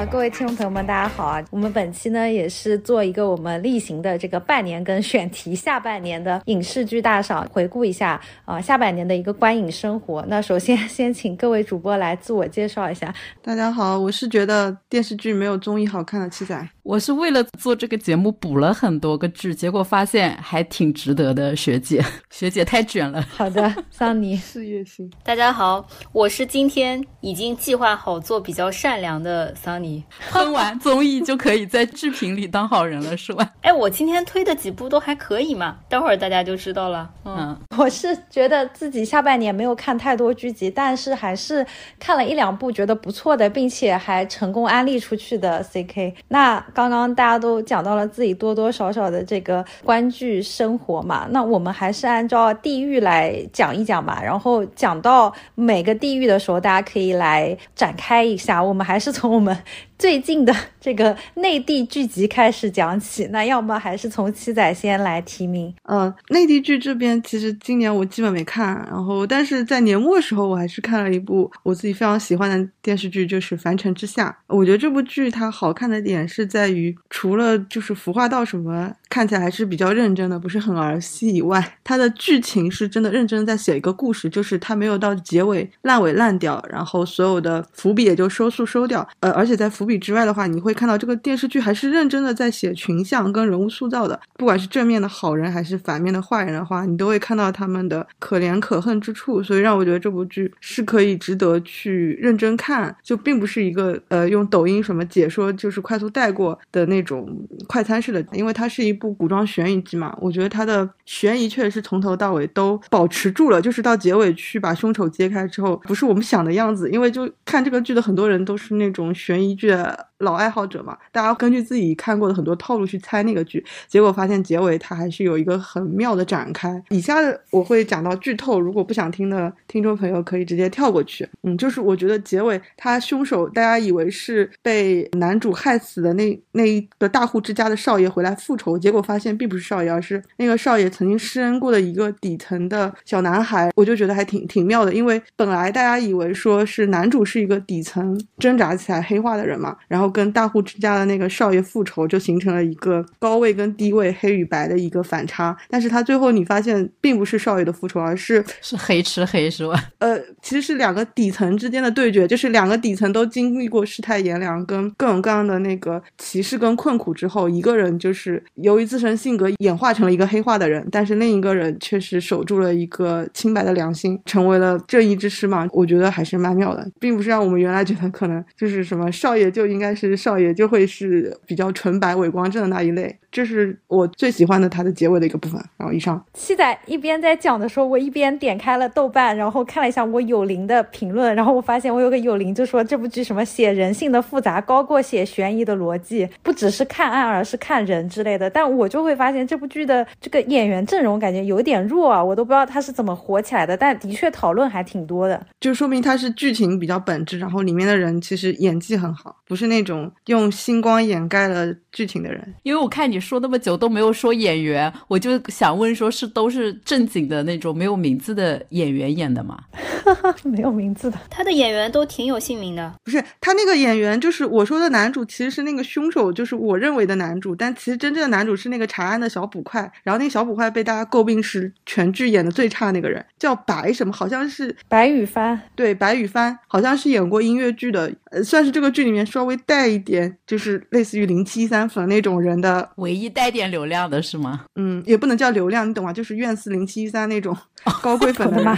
啊，各位听众朋友们，大家好啊！我们本期呢也是做一个我们例行的这个半年跟选题，下半年的影视剧大赏回顾一下啊，下半年的一个观影生活。那首先 先请各位主播来自我介绍一下。大家好，我是觉得电视剧没有综艺好看的七仔。我是为了做这个节目补了很多个剧，结果发现还挺值得的。学姐，学姐太卷了。好的，桑尼，事业心。大家好，我是今天已经计划好做比较善良的桑尼。喷完综艺就可以在剧评里当好人了，是吧？哎，我今天推的几部都还可以嘛，待会儿大家就知道了。嗯，我是觉得自己下半年没有看太多剧集，但是还是看了一两部觉得不错的，并且还成功安利出去的 CK。那刚刚大家都讲到了自己多多少少的这个观剧生活嘛，那我们还是按照地域来讲一讲吧。然后讲到每个地域的时候，大家可以来展开一下。我们还是从我们。最近的这个内地剧集开始讲起，那要么还是从七仔先来提名。呃，内地剧这边其实今年我基本没看，然后但是在年末的时候我还是看了一部我自己非常喜欢的电视剧，就是《凡尘之下》。我觉得这部剧它好看的点是在于，除了就是服化道什么看起来还是比较认真的，不是很儿戏以外，它的剧情是真的认真在写一个故事，就是它没有到结尾烂尾烂掉，然后所有的伏笔也就收束收掉。呃，而且在伏之外的话，你会看到这个电视剧还是认真的在写群像跟人物塑造的，不管是正面的好人还是反面的坏人的话，你都会看到他们的可怜可恨之处，所以让我觉得这部剧是可以值得去认真看，就并不是一个呃用抖音什么解说就是快速带过的那种快餐式的，因为它是一部古装悬疑剧嘛，我觉得它的悬疑确实是从头到尾都保持住了，就是到结尾去把凶手揭开之后，不是我们想的样子，因为就看这个剧的很多人都是那种悬疑剧。呃老爱好者嘛，大家根据自己看过的很多套路去猜那个剧，结果发现结尾它还是有一个很妙的展开。以下的我会讲到剧透，如果不想听的听众朋友可以直接跳过去。嗯，就是我觉得结尾他凶手大家以为是被男主害死的那那一个大户之家的少爷回来复仇，结果发现并不是少爷，而是那个少爷曾经施恩过的一个底层的小男孩。我就觉得还挺挺妙的，因为本来大家以为说是男主是一个底层挣扎起来黑化的人嘛。然后跟大户之家的那个少爷复仇，就形成了一个高位跟低位、黑与白的一个反差。但是他最后你发现，并不是少爷的复仇，而是是黑吃黑，是吧？呃，其实是两个底层之间的对决，就是两个底层都经历过世态炎凉跟各种各样的那个歧视跟困苦之后，一个人就是由于自身性格演化成了一个黑化的人，但是另一个人确实守住了一个清白的良心，成为了正义之师嘛。我觉得还是蛮妙的，并不是让我们原来觉得可能就是什么少爷就。应该是少爷就会是比较纯白伪光正的那一类，这是我最喜欢的他的结尾的一个部分。然后以上七仔一边在讲的时候，我一边点开了豆瓣，然后看了一下我有灵的评论，然后我发现我有个有灵就说这部剧什么写人性的复杂高过写悬疑的逻辑，不只是看案而是看人之类的。但我就会发现这部剧的这个演员阵容感觉有点弱啊，我都不知道他是怎么火起来的。但的确讨论还挺多的，就说明他是剧情比较本质，然后里面的人其实演技很好，不是。那种用星光掩盖了剧情的人，因为我看你说那么久都没有说演员，我就想问，说是都是正经的那种没有名字的演员演的吗？没有名字的，他的演员都挺有姓名的。不是他那个演员，就是我说的男主，其实是那个凶手，就是我认为的男主，但其实真正的男主是那个查案的小捕快。然后那个小捕快被大家诟病是全剧演的最差那个人，叫白什么，好像是白羽帆。对，白羽帆好像是演过音乐剧的，呃，算是这个剧里面稍微。带一点，就是类似于零七三粉那种人的，唯一带点流量的是吗？嗯，也不能叫流量，你懂吗？就是院四零七三那种高贵粉的吗？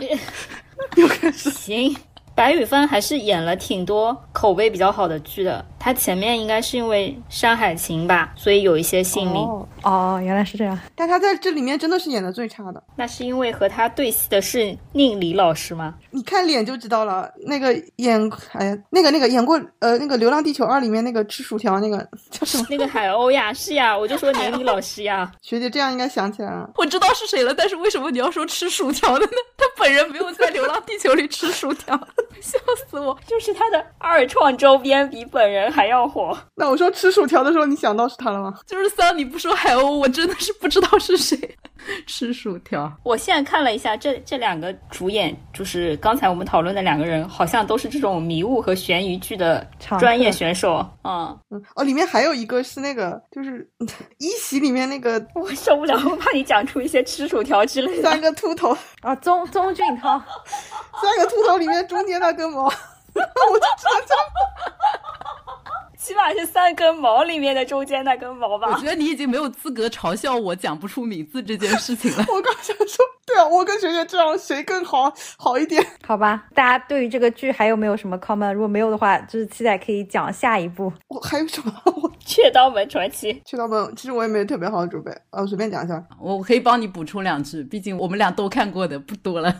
又开始行。白宇帆还是演了挺多口碑比较好的剧的，他前面应该是因为《山海情》吧，所以有一些姓名。哦，原来是这样。但他在这里面真的是演的最差的。那是因为和他对戏的是宁理老师吗？你看脸就知道了。那个演，哎呀，那个那个演过呃那个《流浪地球二》里面那个吃薯条那个叫什么？那个海鸥呀，是呀，我就说宁理老师呀。学姐这样应该想起来了。我知道是谁了，但是为什么你要说吃薯条的呢？他本本人没有在《流浪地球》里吃薯条，笑死我！就是他的二创周边比本人还要火。那我说吃薯条的时候，你想到是他了吗？就是三，你不说海鸥，我真的是不知道是谁 吃薯条。我现在看了一下，这这两个主演，就是刚才我们讨论的两个人，好像都是这种迷雾和悬疑剧的专业选手。嗯嗯，哦，里面还有一个是那个，就是 一席里面那个，我受不了，我怕你讲出一些吃薯条之类的。三个秃头啊，宗宗俊涛，三个秃头里面中间那根毛，我就知道。起码是三根毛里面的中间那根毛吧。我觉得你已经没有资格嘲笑我讲不出名字这件事情了。我刚想说，对啊，我跟学学这样谁更好好一点？好吧，大家对于这个剧还有没有什么 comment？如果没有的话，就是期待可以讲下一部。我还有什么？雀刀门传奇。雀刀门，其实我也没有特别好的准备，呃，随便讲一下。我可以帮你补充两句，毕竟我们俩都看过的不多了。《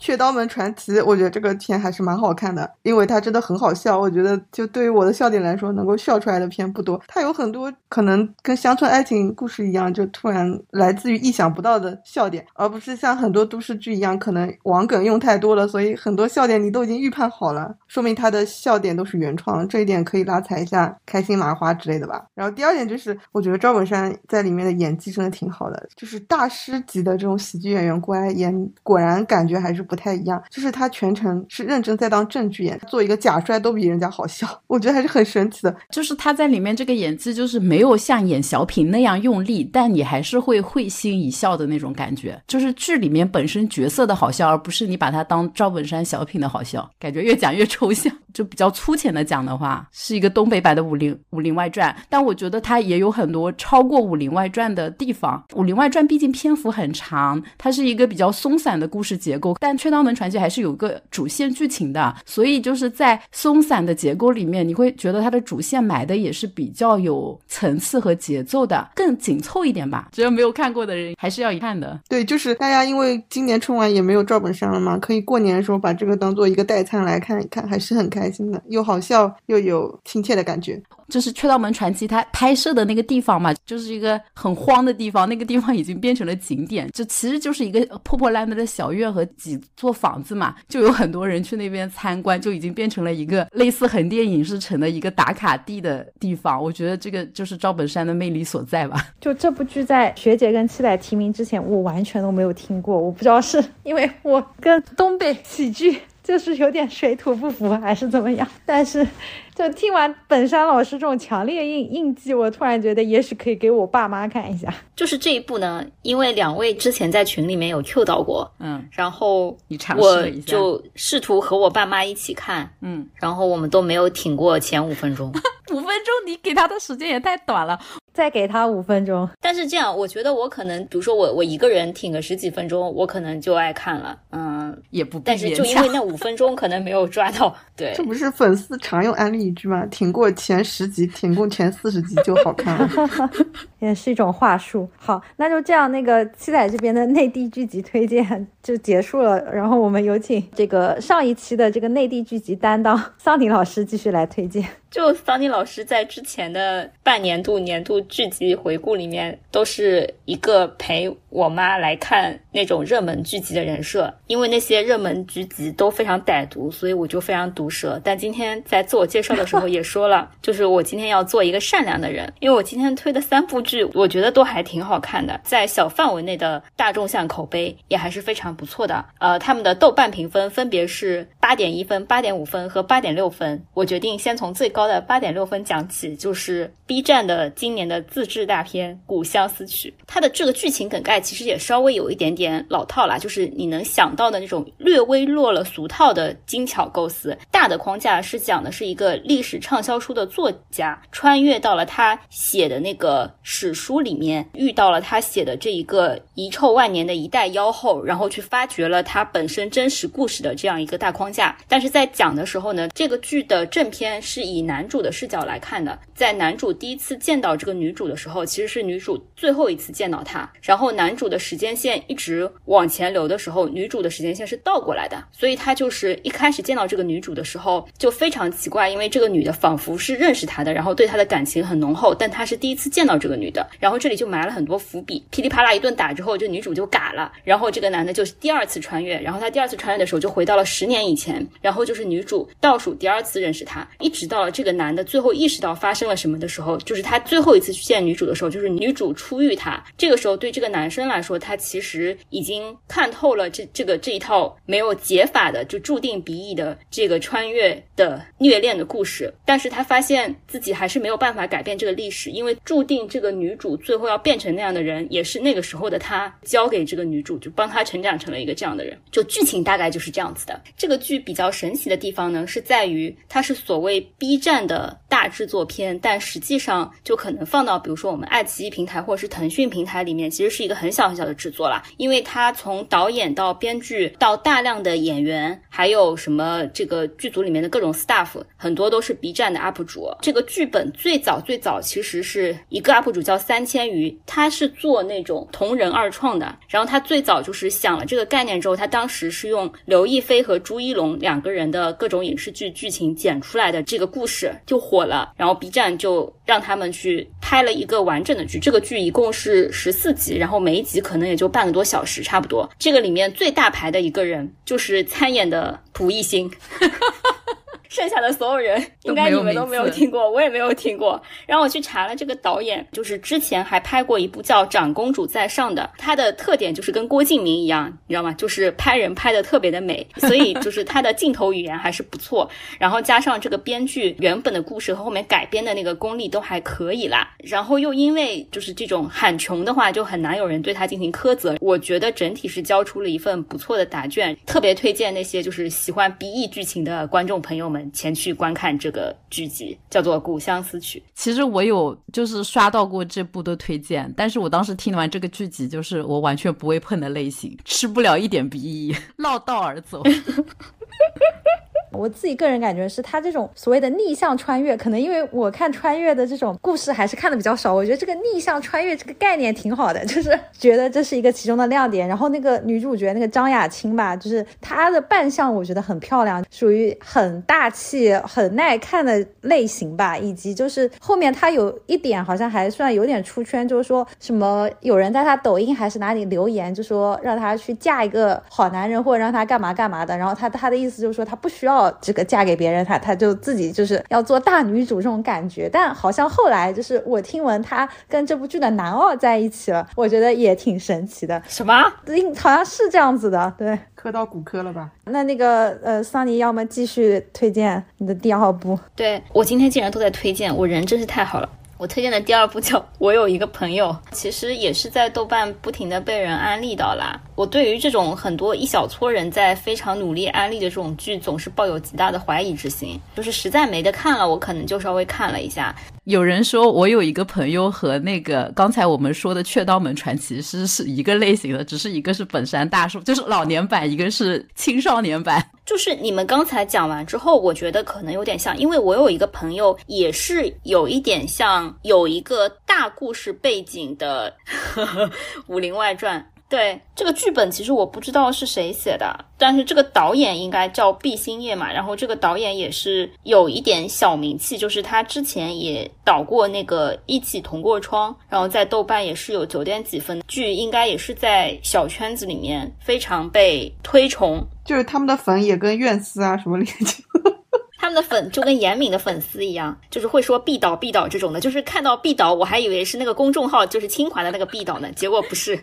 雀刀门传奇》，我觉得这个片还是蛮好看的，因为它真的很好笑。我觉得就对于我的笑点来说，能够笑出来的片不多。它有很多可能跟乡村爱情故事一样，就突然来自于意想不到的笑点，而不是像很多都市剧一样，可能网梗用太多了，所以很多笑点你都已经预判好了，说明它的笑点都是原创。这一点可以拉踩一下开心麻花之类的吧。然后第二点就是，我觉得赵本山在里面的演技真的挺好的，就是大师级的这种喜剧演员过来演，果然感觉还是。不太一样，就是他全程是认真在当正剧演，做一个假摔都比人家好笑，我觉得还是很神奇的。就是他在里面这个演技，就是没有像演小品那样用力，但你还是会会心一笑的那种感觉。就是剧里面本身角色的好笑，而不是你把他当赵本山小品的好笑。感觉越讲越抽象，就比较粗浅的讲的话，是一个东北版的《武林武林外传》，但我觉得它也有很多超过《武林外传》的地方。《武林外传》毕竟篇幅很长，它是一个比较松散的故事结构，但。《雀刀门传奇》还是有个主线剧情的，所以就是在松散的结构里面，你会觉得它的主线埋的也是比较有层次和节奏的，更紧凑一点吧。只要没有看过的人，还是要一看的。对，就是大家因为今年春晚也没有赵本山了嘛，可以过年的时候把这个当做一个代餐来看一看，还是很开心的，又好笑又有亲切的感觉。就是《雀刀门传奇》它拍摄的那个地方嘛，就是一个很荒的地方，那个地方已经变成了景点，就其实就是一个破破烂烂的小院和几座房子嘛，就有很多人去那边参观，就已经变成了一个类似横店影视城的一个打卡地的地方。我觉得这个就是赵本山的魅力所在吧。就这部剧在学姐跟七仔提名之前，我完全都没有听过，我不知道是因为我跟东北喜剧。就是有点水土不服还是怎么样？但是，就听完本山老师这种强烈印印记，我突然觉得也许可以给我爸妈看一下。就是这一部呢，因为两位之前在群里面有 Q 到过，嗯，然后你尝试一下，就试图和我爸妈一起看，嗯，然后我们都没有挺过前五分钟。五分钟，你给他的时间也太短了。再给他五分钟，但是这样，我觉得我可能，比如说我我一个人挺个十几分钟，我可能就爱看了，嗯，也不，但是就因为那五分钟可能没有抓到，对，这 不是粉丝常用安利一句吗？挺过前十集，挺过前四十集就好看了，也是一种话术。好，那就这样，那个七仔这边的内地剧集推荐就结束了，然后我们有请这个上一期的这个内地剧集担当桑尼老师继续来推荐。就桑尼老师在之前的半年度、年度剧集回顾里面，都是一个陪我妈来看那种热门剧集的人设。因为那些热门剧集都非常歹毒，所以我就非常毒舌。但今天在自我介绍的时候也说了，就是我今天要做一个善良的人。因为我今天推的三部剧，我觉得都还挺好看的，在小范围内的大众向口碑也还是非常不错的。呃，他们的豆瓣评分分别是八点一分、八点五分和八点六分。我决定先从最高。的八点六分讲起，就是 B 站的今年的自制大片《古相思曲》。它的这个剧情梗概其实也稍微有一点点老套啦，就是你能想到的那种略微落了俗套的精巧构思。大的框架是讲的是一个历史畅销书的作家，穿越到了他写的那个史书里面，遇到了他写的这一个遗臭万年的一代妖后，然后去发掘了他本身真实故事的这样一个大框架。但是在讲的时候呢，这个剧的正片是以男主的视角来看的，在男主第一次见到这个女主的时候，其实是女主最后一次见到他。然后男主的时间线一直往前流的时候，女主的时间线是倒过来的。所以他就是一开始见到这个女主的时候就非常奇怪，因为这个女的仿佛是认识他的，然后对他的感情很浓厚，但他是第一次见到这个女的，然后这里就埋了很多伏笔，噼里啪啦一顿打之后，这女主就嘎了，然后这个男的就第二次穿越，然后他第二次穿越的时候就回到了十年以前，然后就是女主倒数第二次认识他，一直到这个男的最后意识到发生了什么的时候，就是他最后一次去见女主的时候，就是女主初遇他，这个时候对这个男生来说，他其实已经看透了这这个这一套没有解法的就注定鼻翼的这个穿越的虐恋的故事，但是他发现自己还是没有办法改变这个历史，因为注定这个女主最后要变成那样的人，也是那个时候的他交给这个女主，就帮她成长成了一个这样的人。就剧情大概就是这样子的。这个剧比较神奇的地方呢，是在于它是所谓 B 站的大制作片，但实际上就可能放到比如说我们爱奇艺平台或者是腾讯平台里面，其实是一个很小很小的制作啦，因为它从导演到编剧到大量的演员，还有什么这个剧组里面的各种 staff，很多都是 B 站的 UP 主。这个剧本最早最早其实是一个 UP 主到三千余，他是做那种同人二创的。然后他最早就是想了这个概念之后，他当时是用刘亦菲和朱一龙两个人的各种影视剧剧情剪出来的这个故事就火了。然后 B 站就让他们去拍了一个完整的剧，这个剧一共是十四集，然后每一集可能也就半个多小时差不多。这个里面最大牌的一个人就是参演的蒲熠星。剩下的所有人应该你们都没有听过，我也没有听过。然后我去查了这个导演，就是之前还拍过一部叫《长公主在上》的，他的特点就是跟郭敬明一样，你知道吗？就是拍人拍的特别的美，所以就是他的镜头语言还是不错。然后加上这个编剧原本的故事和后面改编的那个功力都还可以啦。然后又因为就是这种喊穷的话，就很难有人对他进行苛责。我觉得整体是交出了一份不错的答卷，特别推荐那些就是喜欢 BE 剧情的观众朋友们。前去观看这个剧集，叫做《古相思曲》。其实我有就是刷到过这部的推荐，但是我当时听完这个剧集，就是我完全不会碰的类型，吃不了一点鼻翼 绕道而走。我自己个人感觉是，他这种所谓的逆向穿越，可能因为我看穿越的这种故事还是看的比较少，我觉得这个逆向穿越这个概念挺好的，就是 觉得这是一个其中的亮点。然后那个女主角那个张雅青吧，就是她的扮相我觉得很漂亮，属于很大气、很耐看的类型吧。以及就是后面她有一点好像还算有点出圈，就是说什么有人在她抖音还是哪里留言，就说让她去嫁一个好男人，或者让她干嘛干嘛的。然后她她的意思就是说她不需要。这个嫁给别人，她她就自己就是要做大女主这种感觉，但好像后来就是我听闻她跟这部剧的男二在一起了，我觉得也挺神奇的。什么？好像是这样子的，对，磕到骨科了吧？那那个呃，桑尼，要么继续推荐你的第二部？对我今天竟然都在推荐，我人真是太好了。我推荐的第二部叫《我有一个朋友》，其实也是在豆瓣不停的被人安利到啦。我对于这种很多一小撮人在非常努力安利的这种剧，总是抱有极大的怀疑之心。就是实在没得看了，我可能就稍微看了一下。有人说我有一个朋友和那个刚才我们说的《雀刀门传奇》是是一个类型的，只是一个是本山大叔，就是老年版，一个是青少年版。就是你们刚才讲完之后，我觉得可能有点像，因为我有一个朋友也是有一点像，有一个大故事背景的《武林外传》。对这个剧本，其实我不知道是谁写的，但是这个导演应该叫毕兴业嘛。然后这个导演也是有一点小名气，就是他之前也导过那个《一起同过窗》，然后在豆瓣也是有九点几分，剧应该也是在小圈子里面非常被推崇。就是他们的粉也跟院丝啊什么连接。他们的粉就跟严敏的粉丝一样，就是会说必导必导这种的，就是看到必导，我还以为是那个公众号，就是清华的那个必导呢，结果不是。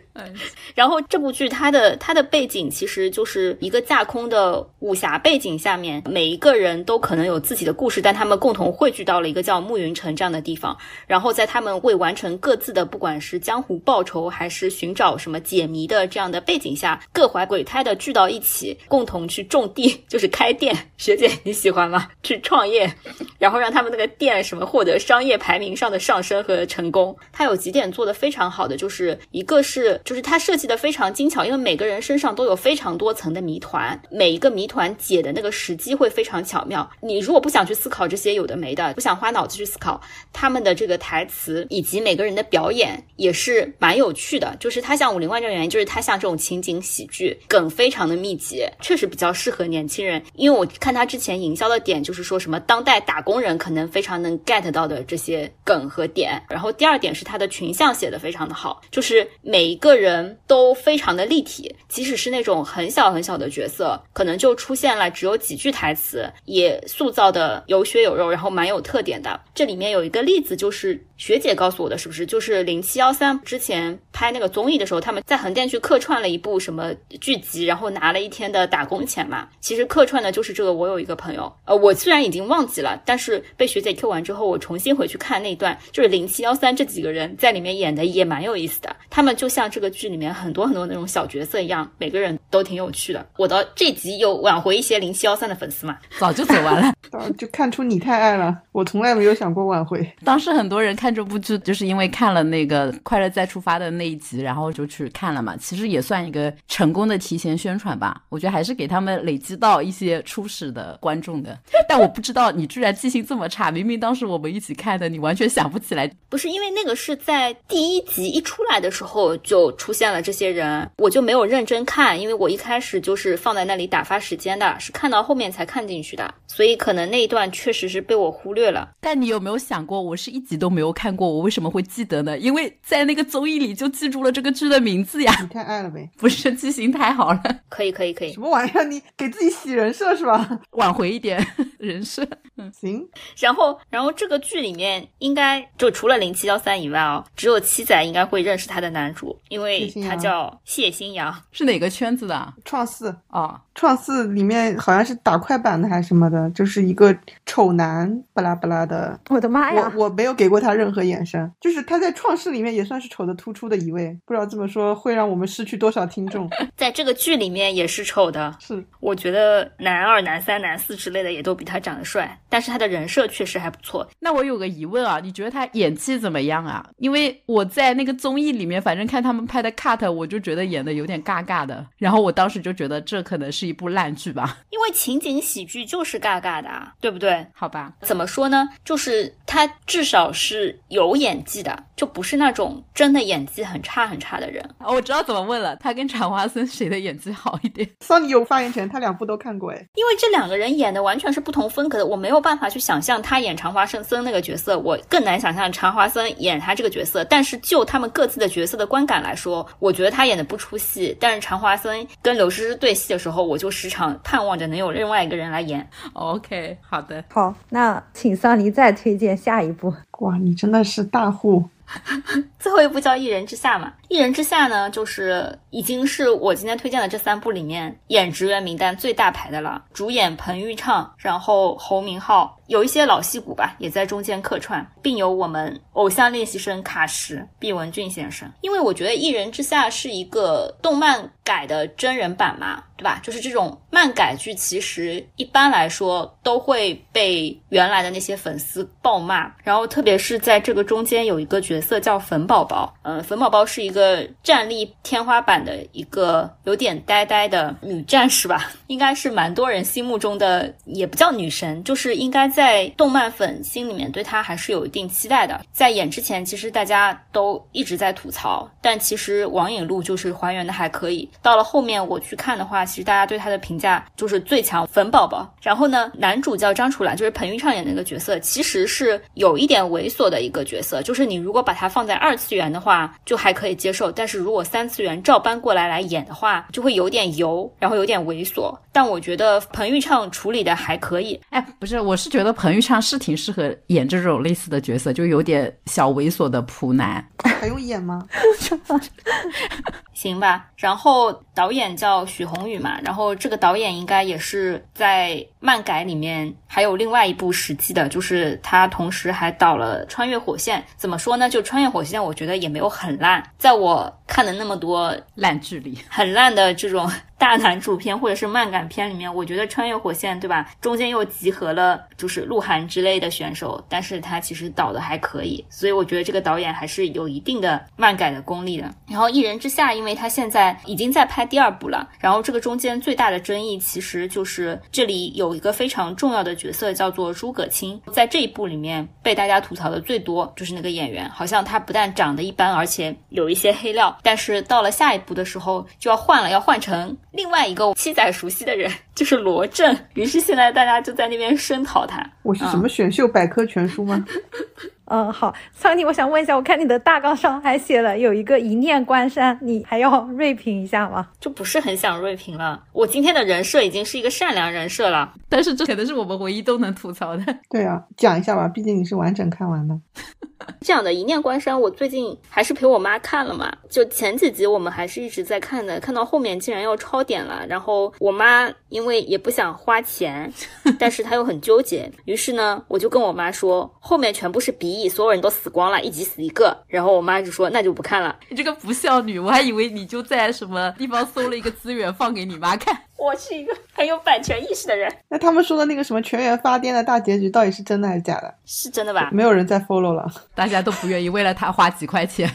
然后这部剧它的它的背景其实就是一个架空的武侠背景下面，每一个人都可能有自己的故事，但他们共同汇聚到了一个叫暮云城这样的地方。然后在他们为完成各自的不管是江湖报仇还是寻找什么解谜的这样的背景下，各怀鬼胎的聚到一起，共同去种地，就是开店。学姐你喜欢吗？去创业，然后让他们那个店什么获得商业排名上的上升和成功。他有几点做的非常好的，就是一个是就是他设计的非常精巧，因为每个人身上都有非常多层的谜团，每一个谜团解的那个时机会非常巧妙。你如果不想去思考这些有的没的，不想花脑子去思考他们的这个台词以及每个人的表演也是蛮有趣的。就是他像《武林外传》的原因，就是他像这种情景喜剧，梗非常的密集，确实比较适合年轻人。因为我看他之前营销的点。就是说什么当代打工人可能非常能 get 到的这些梗和点。然后第二点是他的群像写的非常的好，就是每一个人都非常的立体，即使是那种很小很小的角色，可能就出现了只有几句台词，也塑造的有血有肉，然后蛮有特点的。这里面有一个例子，就是学姐告诉我的，是不是？就是零七幺三之前拍那个综艺的时候，他们在横店去客串了一部什么剧集，然后拿了一天的打工钱嘛。其实客串的就是这个。我有一个朋友，呃，我虽然已经忘记了，但是被学姐 Q 完之后，我重新回去看那段，就是零七幺三这几个人在里面演的也蛮有意思的。他们就像这个剧里面很多很多那种小角色一样，每个人都挺有趣的。我的这集有挽回一些零七幺三的粉丝嘛？早就走完了，就看出你太爱了。我从来没有想过挽回。当时很多人看这部剧，就是因为看了那个《快乐再出发》的那一集，然后就去看了嘛。其实也算一个成功的提前宣传吧。我觉得还是给他们累积到一些初始的观众的。但我不知道你居然记性这么差，明明当时我们一起看的，你完全想不起来。不是因为那个是在第一集一出来的时候就出现了这些人，我就没有认真看，因为我一开始就是放在那里打发时间的，是看到后面才看进去的，所以可能那一段确实是被我忽略了。但你有没有想过，我是一集都没有看过，我为什么会记得呢？因为在那个综艺里就记住了这个剧的名字呀。你太爱了呗？不是记性太好了？可以可以可以。什么玩意儿？你给自己洗人设是吧？挽回一点 人设。嗯，行。然后然后这个剧里面应该就除了零七幺三以外哦，只有七仔应该会认识他的男主，因为他叫谢新阳，是哪个圈子的？创四啊。创四里面好像是打快板的还是什么的，就是一个丑男，巴拉巴拉的。我的妈呀！我我没有给过他任何眼神，就是他在创世里面也算是丑的突出的一位。不知道这么说会让我们失去多少听众。在这个剧里面也是丑的，是我觉得男二、男三、男四之类的也都比他长得帅，但是他的人设确实还不错。那我有个疑问啊，你觉得他演技怎么样啊？因为我在那个综艺里面，反正看他们拍的 cut，我就觉得演的有点尬尬的。然后我当时就觉得这可能是一部烂剧吧。因为情景喜剧就是尬尬的啊，对不对？好吧，怎么说呢？就是他至少是有演技的，就不是那种真的演技很差很差的人。哦，我知道怎么问了，他跟常华森谁的演技好一点？桑尼有发言权，他两部都看过哎。因为这两个人演的完全是不同风格的，我没有办法去想象他演常华森森那个角色，我更难想象常华森演他这个角色。但是就他们各自的角色的观感来说，我觉得他演的不出戏。但是常华森跟刘诗诗对戏的时候，我就时常盼望着能有另外一个人来演。OK，好的，好，那请桑尼再推荐下一部。哇，你真的是大户。最后一部叫《一人之下》嘛，《一人之下》呢，就是已经是我今天推荐的这三部里面演职员名单最大牌的了。主演彭昱畅，然后侯明昊，有一些老戏骨吧，也在中间客串，并有我们偶像练习生卡什毕雯珺先生。因为我觉得《一人之下》是一个动漫改的真人版嘛，对吧？就是这种漫改剧，其实一般来说都会被原来的那些粉丝暴骂，然后特别是在这个中间有一个角色叫粉宝宝，嗯，粉宝宝是一个战力天花板的一个有点呆呆的女战士吧，应该是蛮多人心目中的，也不叫女神，就是应该在动漫粉心里面对他还是有一定期待的。在演之前，其实大家都一直在吐槽，但其实王颖璐就是还原的还可以。到了后面我去看的话，其实大家对他的评价就是最强粉宝宝。然后呢，男主叫张楚岚，就是彭昱畅演那个角色，其实是有一点猥琐的一个角色，就是你如果把它放在二次元的话，就还可以接受；但是如果三次元照搬过来来演的话，就会有点油，然后有点猥琐。但我觉得彭昱畅处理的还可以。哎，不是，我是觉得彭昱畅是挺适合演这种类似的角色，就有点小猥琐的普男。还用演吗？行吧。然后导演叫许宏宇嘛，然后这个导演应该也是在漫改里面还有另外一部实际的，就是他同时还导了《穿越火线》。怎么说呢？就《穿越火线》，我觉得也没有很烂，在我看的那么多烂剧里，很烂的这种。大男主片或者是漫改片里面，我觉得《穿越火线》对吧？中间又集合了就是鹿晗之类的选手，但是他其实导的还可以，所以我觉得这个导演还是有一定的漫改的功力的。然后《一人之下》，因为他现在已经在拍第二部了，然后这个中间最大的争议其实就是这里有一个非常重要的角色叫做诸葛青，在这一部里面被大家吐槽的最多就是那个演员，好像他不但长得一般，而且有一些黑料，但是到了下一部的时候就要换了，要换成。另外一个七仔熟悉的人就是罗振，于是现在大家就在那边声讨他。我是什么选秀百科全书吗？嗯，好，桑尼，我想问一下，我看你的大纲上还写了有一个一念关山，你还要锐评一下吗？就不是很想锐评了。我今天的人设已经是一个善良人设了，但是这可能是我们唯一都能吐槽的。对啊，讲一下吧，毕竟你是完整看完的。这样的一念关山，我最近还是陪我妈看了嘛。就前几集我们还是一直在看的，看到后面竟然要超点了。然后我妈因为也不想花钱，但是她又很纠结，于是呢，我就跟我妈说，后面全部是鼻翼，所有人都死光了，一集死一个。然后我妈就说那就不看了。你这个不孝女，我还以为你就在什么地方搜了一个资源放给你妈看。我是一个很有版权意识的人。那他们说的那个什么全员发癫的大结局，到底是真的还是假的？是真的吧？没有人再 follow 了，大家都不愿意为了他花几块钱。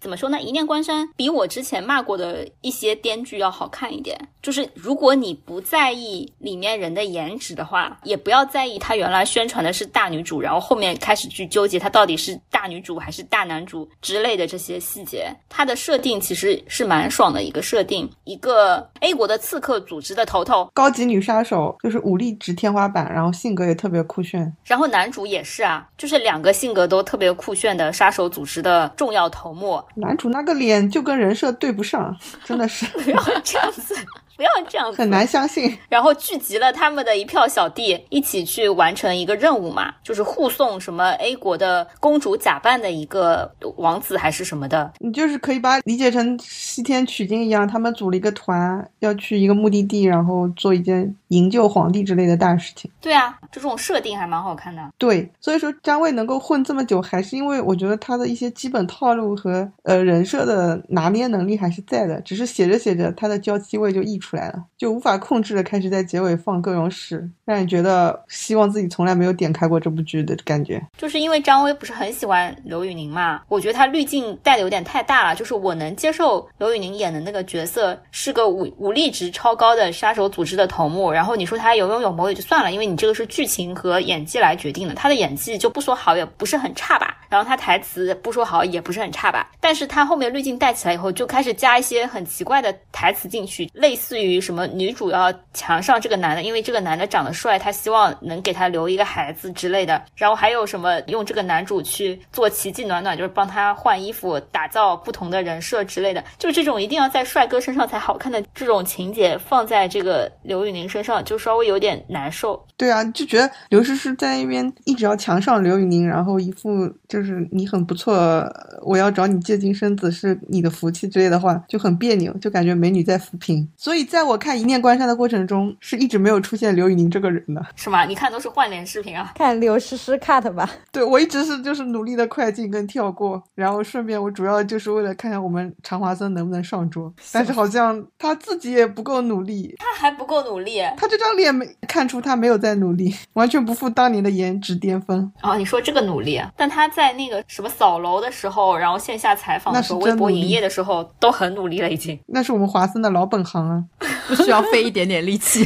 怎么说呢？一念关山比我之前骂过的一些编剧要好看一点。就是如果你不在意里面人的颜值的话，也不要在意他原来宣传的是大女主，然后后面开始去纠结她到底是大女主还是大男主之类的这些细节。它的设定其实是蛮爽的一个设定，一个 A 国的刺客组织的头头，高级女杀手，就是武力值天花板，然后性格也特别酷炫。然后男主也是啊，就是两个性格都特别酷炫的杀手组织的重要头目。男主那个脸就跟人设对不上，真的是不要这样子。不要这样子，很难相信。然后聚集了他们的一票小弟，一起去完成一个任务嘛，就是护送什么 A 国的公主假扮的一个王子还是什么的。你就是可以把理解成西天取经一样，他们组了一个团，要去一个目的地，然后做一件营救皇帝之类的大事情。对啊，这种设定还蛮好看的。对，所以说张卫能够混这么久，还是因为我觉得他的一些基本套路和呃人设的拿捏能力还是在的，只是写着写着他的娇妻味就溢出。出来了，就无法控制的开始在结尾放各种屎，让你觉得希望自己从来没有点开过这部剧的感觉。就是因为张威不是很喜欢刘宇宁嘛，我觉得他滤镜带的有点太大了。就是我能接受刘宇宁演的那个角色是个武武力值超高的杀手组织的头目，然后你说他有勇有谋也就算了，因为你这个是剧情和演技来决定的。他的演技就不说好也不是很差吧，然后他台词不说好也不是很差吧，但是他后面滤镜带起来以后，就开始加一些很奇怪的台词进去，类似。于什么女主要强上这个男的，因为这个男的长得帅，他希望能给他留一个孩子之类的。然后还有什么用这个男主去做奇迹暖暖，就是帮他换衣服、打造不同的人设之类的。就这种一定要在帅哥身上才好看的这种情节，放在这个刘宇宁身上就稍微有点难受。对啊，就觉得刘诗诗在那边一直要强上刘宇宁，然后一副就是你很不错，我要找你借精生子是你的福气之类的话，就很别扭，就感觉美女在扶贫。所以。在我看《一念关山》的过程中，是一直没有出现刘宇宁这个人的，是吗？你看都是换脸视频啊，看刘诗诗 cut 吧。对我一直是就是努力的快进跟跳过，然后顺便我主要就是为了看看我们常华森能不能上桌，但是好像他自己也不够努力，他还不够努力，他这张脸没看出他没有在努力，完全不复当年的颜值巅峰。哦，你说这个努力，但他在那个什么扫楼的时候，然后线下采访的时候，微博营业的时候都很努力了，已经。那是我们华森的老本行啊。不需要费一点点力气。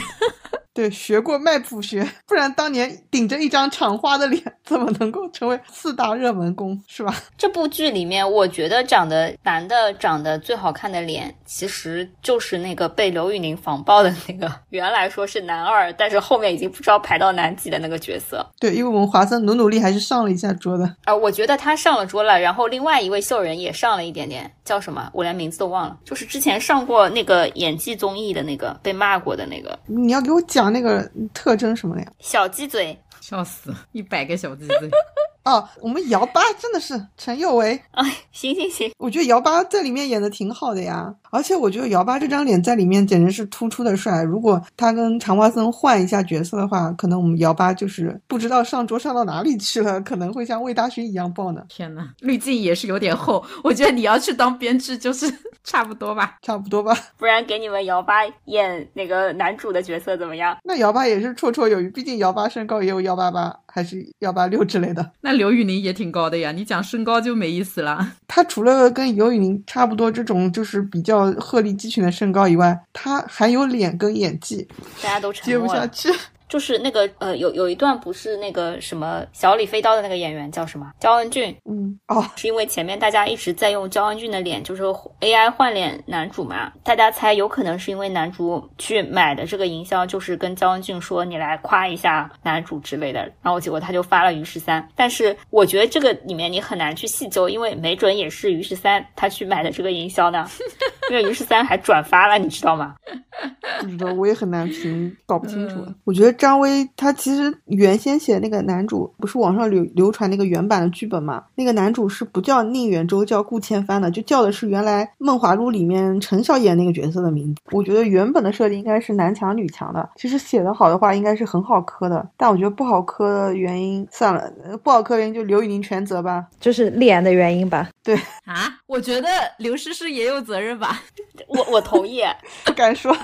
对，学过卖谱学，不然当年顶着一张厂花的脸，怎么能够成为四大热门工，是吧？这部剧里面，我觉得长得男的长得最好看的脸，其实就是那个被刘宇宁防爆的那个，原来说是男二，但是后面已经不知道排到男几的那个角色。对，因为我们华森努努力还是上了一下桌的啊，我觉得他上了桌了，然后另外一位秀人也上了一点点，叫什么？我连名字都忘了，就是之前上过那个演技综艺的那个，被骂过的那个。你要给我讲。讲那个特征什么的呀？小鸡嘴，笑死，一百个小鸡嘴。哦，我们姚八真的是陈宥维。哎，行行行，我觉得姚八在里面演的挺好的呀。而且我觉得姚八这张脸在里面简直是突出的帅。如果他跟长华森换一下角色的话，可能我们姚八就是不知道上桌上到哪里去了，可能会像魏大勋一样爆呢。天呐，滤镜也是有点厚。我觉得你要去当编剧就是 差不多吧，差不多吧。不然给你们姚八演那个男主的角色怎么样？那姚八也是绰绰有余，毕竟姚八身高也有幺八八，还是幺八六之类的。那刘宇宁也挺高的呀，你讲身高就没意思了。他除了跟尤雨宁差不多这种就是比较。鹤立鸡群的身高以外，他还有脸跟演技，大家都接不下去。就是那个呃，有有一段不是那个什么小李飞刀的那个演员叫什么焦恩俊，嗯，哦，是因为前面大家一直在用焦恩俊的脸，就是 AI 换脸男主嘛，大家猜有可能是因为男主去买的这个营销，就是跟焦恩俊说你来夸一下男主之类的，然后结果他就发了于十三。但是我觉得这个里面你很难去细究，因为没准也是于十三他去买的这个营销呢，因为于十三还转发了，你知道吗？不知道，我也很难评，搞不清楚。我觉得张威他其实原先写的那个男主，不是网上流流传那个原版的剧本嘛？那个男主是不叫宁远舟，叫顾千帆的，就叫的是原来《梦华录》里面陈晓演那个角色的名字。我觉得原本的设定应该是男强女强的，其实写的好的话应该是很好磕的。但我觉得不好磕的原因，算了，不好磕原因就刘宇宁全责吧，就是脸的原因吧。对啊，我觉得刘诗诗也有责任吧。我我同意，不敢说。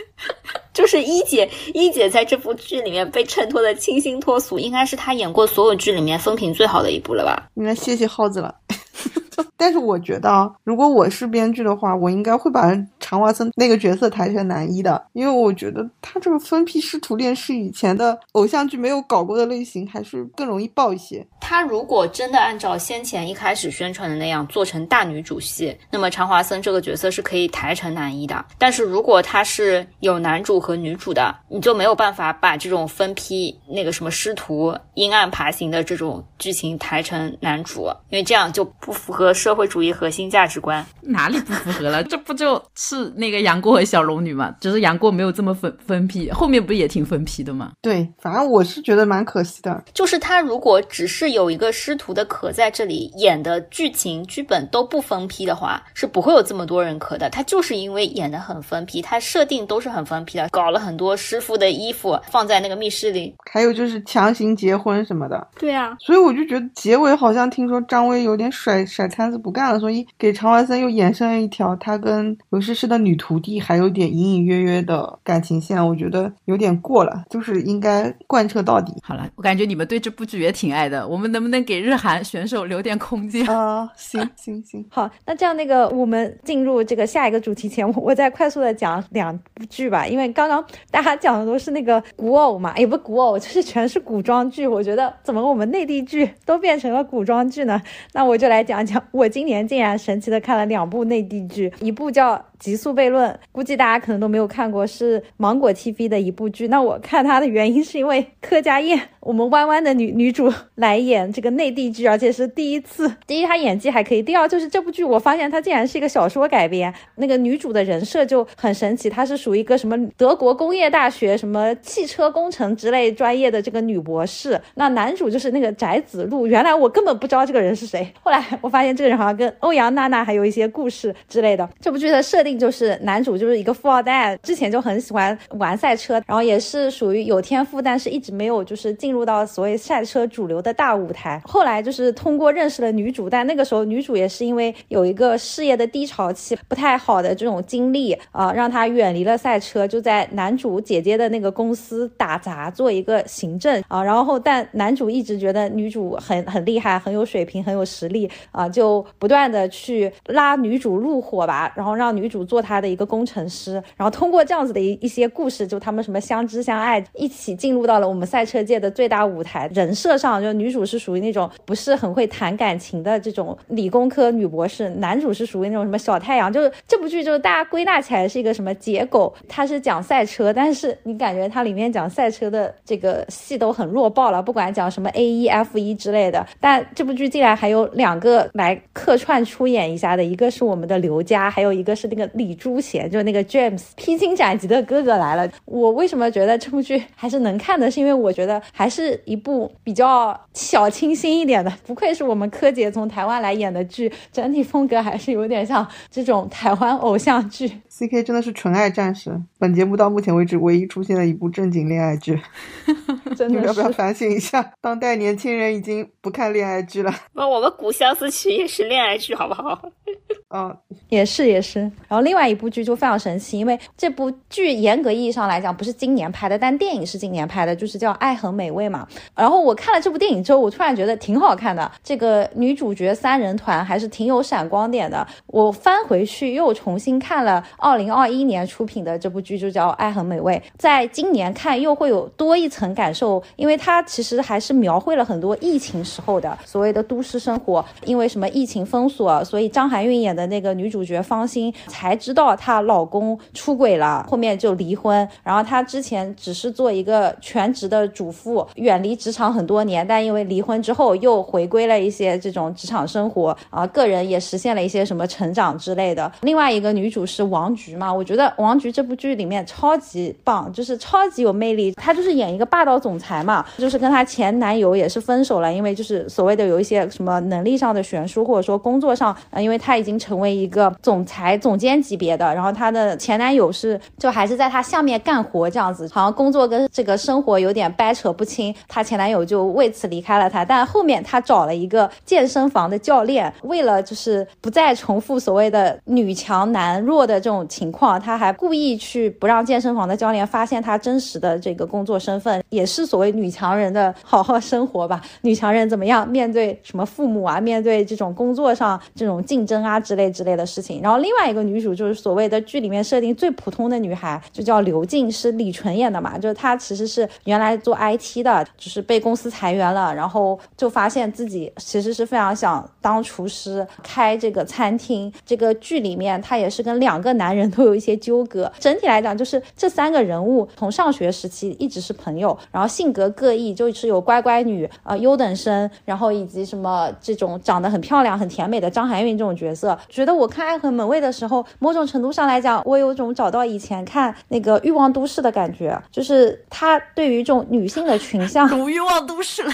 就是一姐，一姐在这部剧里面被衬托的清新脱俗，应该是她演过所有剧里面风评最好的一部了吧？应该谢谢耗子了。但是我觉得，如果我是编剧的话，我应该会把常华森那个角色抬成男一的，因为我觉得他这个分批师徒恋是以前的偶像剧没有搞过的类型，还是更容易爆一些。他如果真的按照先前一开始宣传的那样做成大女主戏，那么常华森这个角色是可以抬成男一的。但是如果他是有男主和女主的，你就没有办法把这种分批那个什么师徒阴暗爬行的这种剧情抬成男主，因为这样就不符合社会主义核心价值观。哪里不符合了？这不就是那个杨过和小龙女吗？只是杨过没有这么分分批，后面不也挺分批的吗？对，反正我是觉得蛮可惜的。就是他如果只是有一个师徒的壳在这里演的剧情剧本都不分批的话，是不会有这么多人磕的。他就是因为演的很分批，他设定都是很分批的，搞了很多师傅的衣服放在那个密室里，还有就是强行结婚什么的。对啊，所以我就觉得结尾好像听说张威有点甩甩摊子不干了，所以给常万森又延伸了一条他跟刘诗诗的女徒弟还有点隐隐约约的感情线，我觉得有点过了，就是应该贯彻到底。好了，我感觉你们对这部剧也挺爱的，我们能不能给日韩选手留点空间啊？行行行，好，那这样那个我们进入这个下一个主题前，我我再快速的讲两部剧吧，因为刚刚大家讲的都是那个古偶嘛，也不古偶，就是全是古装剧。我觉得怎么我们内地剧都变成了古装剧呢？那我就来讲讲，我今年竟然神奇的看了两部内地剧，一部叫。极速悖论，估计大家可能都没有看过，是芒果 TV 的一部剧。那我看它的原因是因为柯佳燕，我们弯弯的女女主来演这个内地剧，而且是第一次。第一，她演技还可以；第二，就是这部剧我发现它竟然是一个小说改编。那个女主的人设就很神奇，她是属于一个什么德国工业大学什么汽车工程之类专业的这个女博士。那男主就是那个翟子路，原来我根本不知道这个人是谁，后来我发现这个人好像跟欧阳娜娜还有一些故事之类的。这部剧的设定。就是男主就是一个富二代，之前就很喜欢玩赛车，然后也是属于有天赋，但是一直没有就是进入到所谓赛车主流的大舞台。后来就是通过认识了女主，但那个时候女主也是因为有一个事业的低潮期，不太好的这种经历啊，让她远离了赛车，就在男主姐姐的那个公司打杂，做一个行政啊。然后但男主一直觉得女主很很厉害，很有水平，很有实力啊，就不断的去拉女主入伙吧，然后让女主。做他的一个工程师，然后通过这样子的一一些故事，就他们什么相知相爱，一起进入到了我们赛车界的最大舞台。人设上，就女主是属于那种不是很会谈感情的这种理工科女博士，男主是属于那种什么小太阳。就是这部剧，就是大家归纳起来是一个什么结构？它是讲赛车，但是你感觉它里面讲赛车的这个戏都很弱爆了，不管讲什么 A 一 F 一之类的。但这部剧竟然还有两个来客串出演一下的，一个是我们的刘佳，还有一个是那个。李朱贤就是那个 James 披荆斩棘的哥哥来了。我为什么觉得这部剧还是能看的？是因为我觉得还是一部比较小清新一点的。不愧是我们柯洁从台湾来演的剧，整体风格还是有点像这种台湾偶像剧。C K 真的是纯爱战士。本节目到目前为止唯一出现的一部正经恋爱剧，真的你要不要反省一下？当代年轻人已经不看恋爱剧了。那我们《古相思曲》也是恋爱剧，好不好？嗯，也是也是。然后另外一部剧就非常神奇，因为这部剧严格意义上来讲不是今年拍的，但电影是今年拍的，就是叫《爱很美味》嘛。然后我看了这部电影之后，我突然觉得挺好看的，这个女主角三人团还是挺有闪光点的。我翻回去又重新看了二零二一年出品的这部剧，就叫《爱很美味》。在今年看又会有多一层感受，因为它其实还是描绘了很多疫情时候的所谓的都市生活。因为什么疫情封锁，所以张含韵演的那个女主角方心才知道她老公出轨了，后面就离婚。然后她之前只是做一个全职的主妇，远离职场很多年，但因为离婚之后又回归了一些这种职场生活啊，个人也实现了一些什么成长之类的。另外一个女主是王菊嘛，我觉得王菊这部剧里面超级棒，就是超级有魅力。她就是演一个霸道总裁嘛，就是跟她前男友也是分手了，因为就是所谓的有一些什么能力上的悬殊，或者说工作上，呃，因为她已经成为一个总裁、总监级别的，然后她的前男友是就还是在她下面干活这样子，好像工作跟这个生活有点掰扯不清，她前男友就为此离开了她。但后面她找了一个健身房的教练，为了就是不再重复所谓的女强男弱的这种情况，她还故意去不让健身房的教练发现她真实的这个工作身份，也是所谓女强人的好好生活吧。女强人怎么样面对什么父母啊，面对这种工作上这种竞争啊之类之类的事情。然后另外一个女主就是所谓的剧里面设定最普通的女孩，就叫刘静，是李纯演的嘛，就是她其实是原来做 IT 的，就是被公司裁员了，然后就发现自己其实是非常想当厨师，开这个餐厅。这个剧里面她也是跟两个男人 都有一些纠葛。整体来讲，就是这三个人物从上学时期一直是朋友，然后性格各异，就是有乖乖女，呃，优等生，然后以及什么这种长得很漂亮、很甜美的张含韵这种角色。觉得我看《爱很美味》的时候，某种程度上来讲，我有种找到以前看那个《欲望都市》的感觉，就是它对于这种女性的群像，读欲望都市了，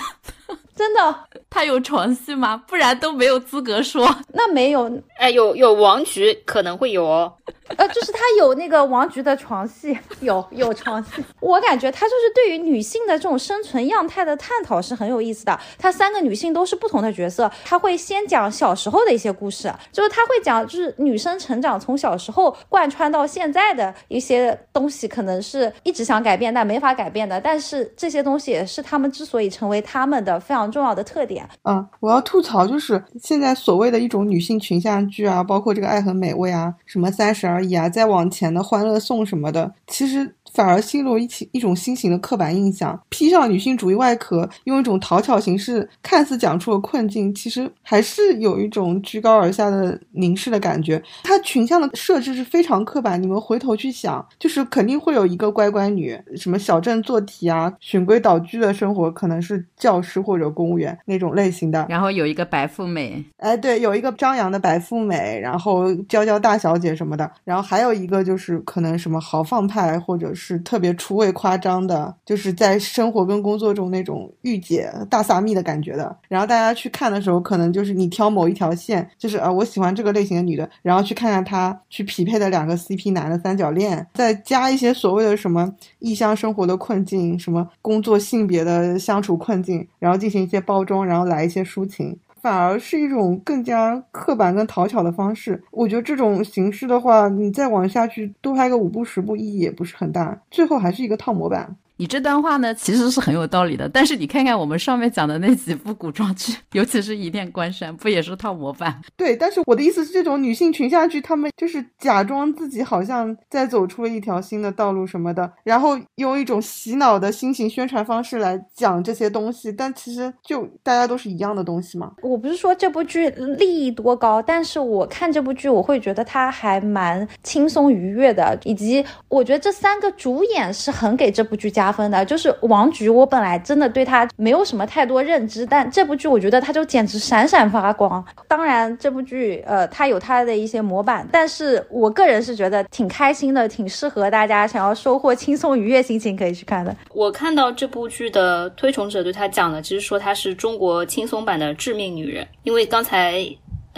真的，他有床戏吗？不然都没有资格说。那没有，哎，有有王菊可能会有哦。呃，就是他有那个王菊的床戏，有有床戏。我感觉他就是对于女性的这种生存样态的探讨是很有意思的。他三个女性都是不同的角色，他会先讲小时候的一些故事，就是他会讲就是女生成长从小时候贯穿到现在的一些东西，可能是一直想改变但没法改变的。但是这些东西也是他们之所以成为他们的非常重要的特点。啊，我要吐槽就是现在所谓的一种女性群像剧啊，包括这个《爱很美味》啊，什么《三十而已》啊，再往前的《欢乐颂》什么的，其实。反而新入一起一种新型的刻板印象，披上女性主义外壳，用一种讨巧形式，看似讲出了困境，其实还是有一种居高而下的凝视的感觉。它群像的设置是非常刻板，你们回头去想，就是肯定会有一个乖乖女，什么小镇做题啊，循规蹈矩的生活，可能是教师或者公务员那种类型的。然后有一个白富美，哎，对，有一个张扬的白富美，然后娇娇大小姐什么的，然后还有一个就是可能什么豪放派或者。是特别出位夸张的，就是在生活跟工作中那种御姐大撒蜜的感觉的。然后大家去看的时候，可能就是你挑某一条线，就是呃我喜欢这个类型的女的，然后去看看她去匹配的两个 CP 男的三角恋，再加一些所谓的什么异乡生活的困境，什么工作性别的相处困境，然后进行一些包装，然后来一些抒情。反而是一种更加刻板跟讨巧的方式。我觉得这种形式的话，你再往下去多拍个五部十部，意义也不是很大，最后还是一个套模板。你这段话呢，其实是很有道理的。但是你看看我们上面讲的那几部古装剧，尤其是《一念关山》，不也是套模板？对，但是我的意思是，这种女性群像剧，她们就是假装自己好像在走出了一条新的道路什么的，然后用一种洗脑的新型宣传方式来讲这些东西。但其实就大家都是一样的东西嘛。我不是说这部剧利益多高，但是我看这部剧，我会觉得它还蛮轻松愉悦的，以及我觉得这三个主演是很给这部剧加。分的就是王菊，我本来真的对她没有什么太多认知，但这部剧我觉得她就简直闪闪发光。当然，这部剧呃，它有它的一些模板，但是我个人是觉得挺开心的，挺适合大家想要收获轻松愉悦心情可以去看的。我看到这部剧的推崇者对他讲的，其实说她是中国轻松版的致命女人，因为刚才。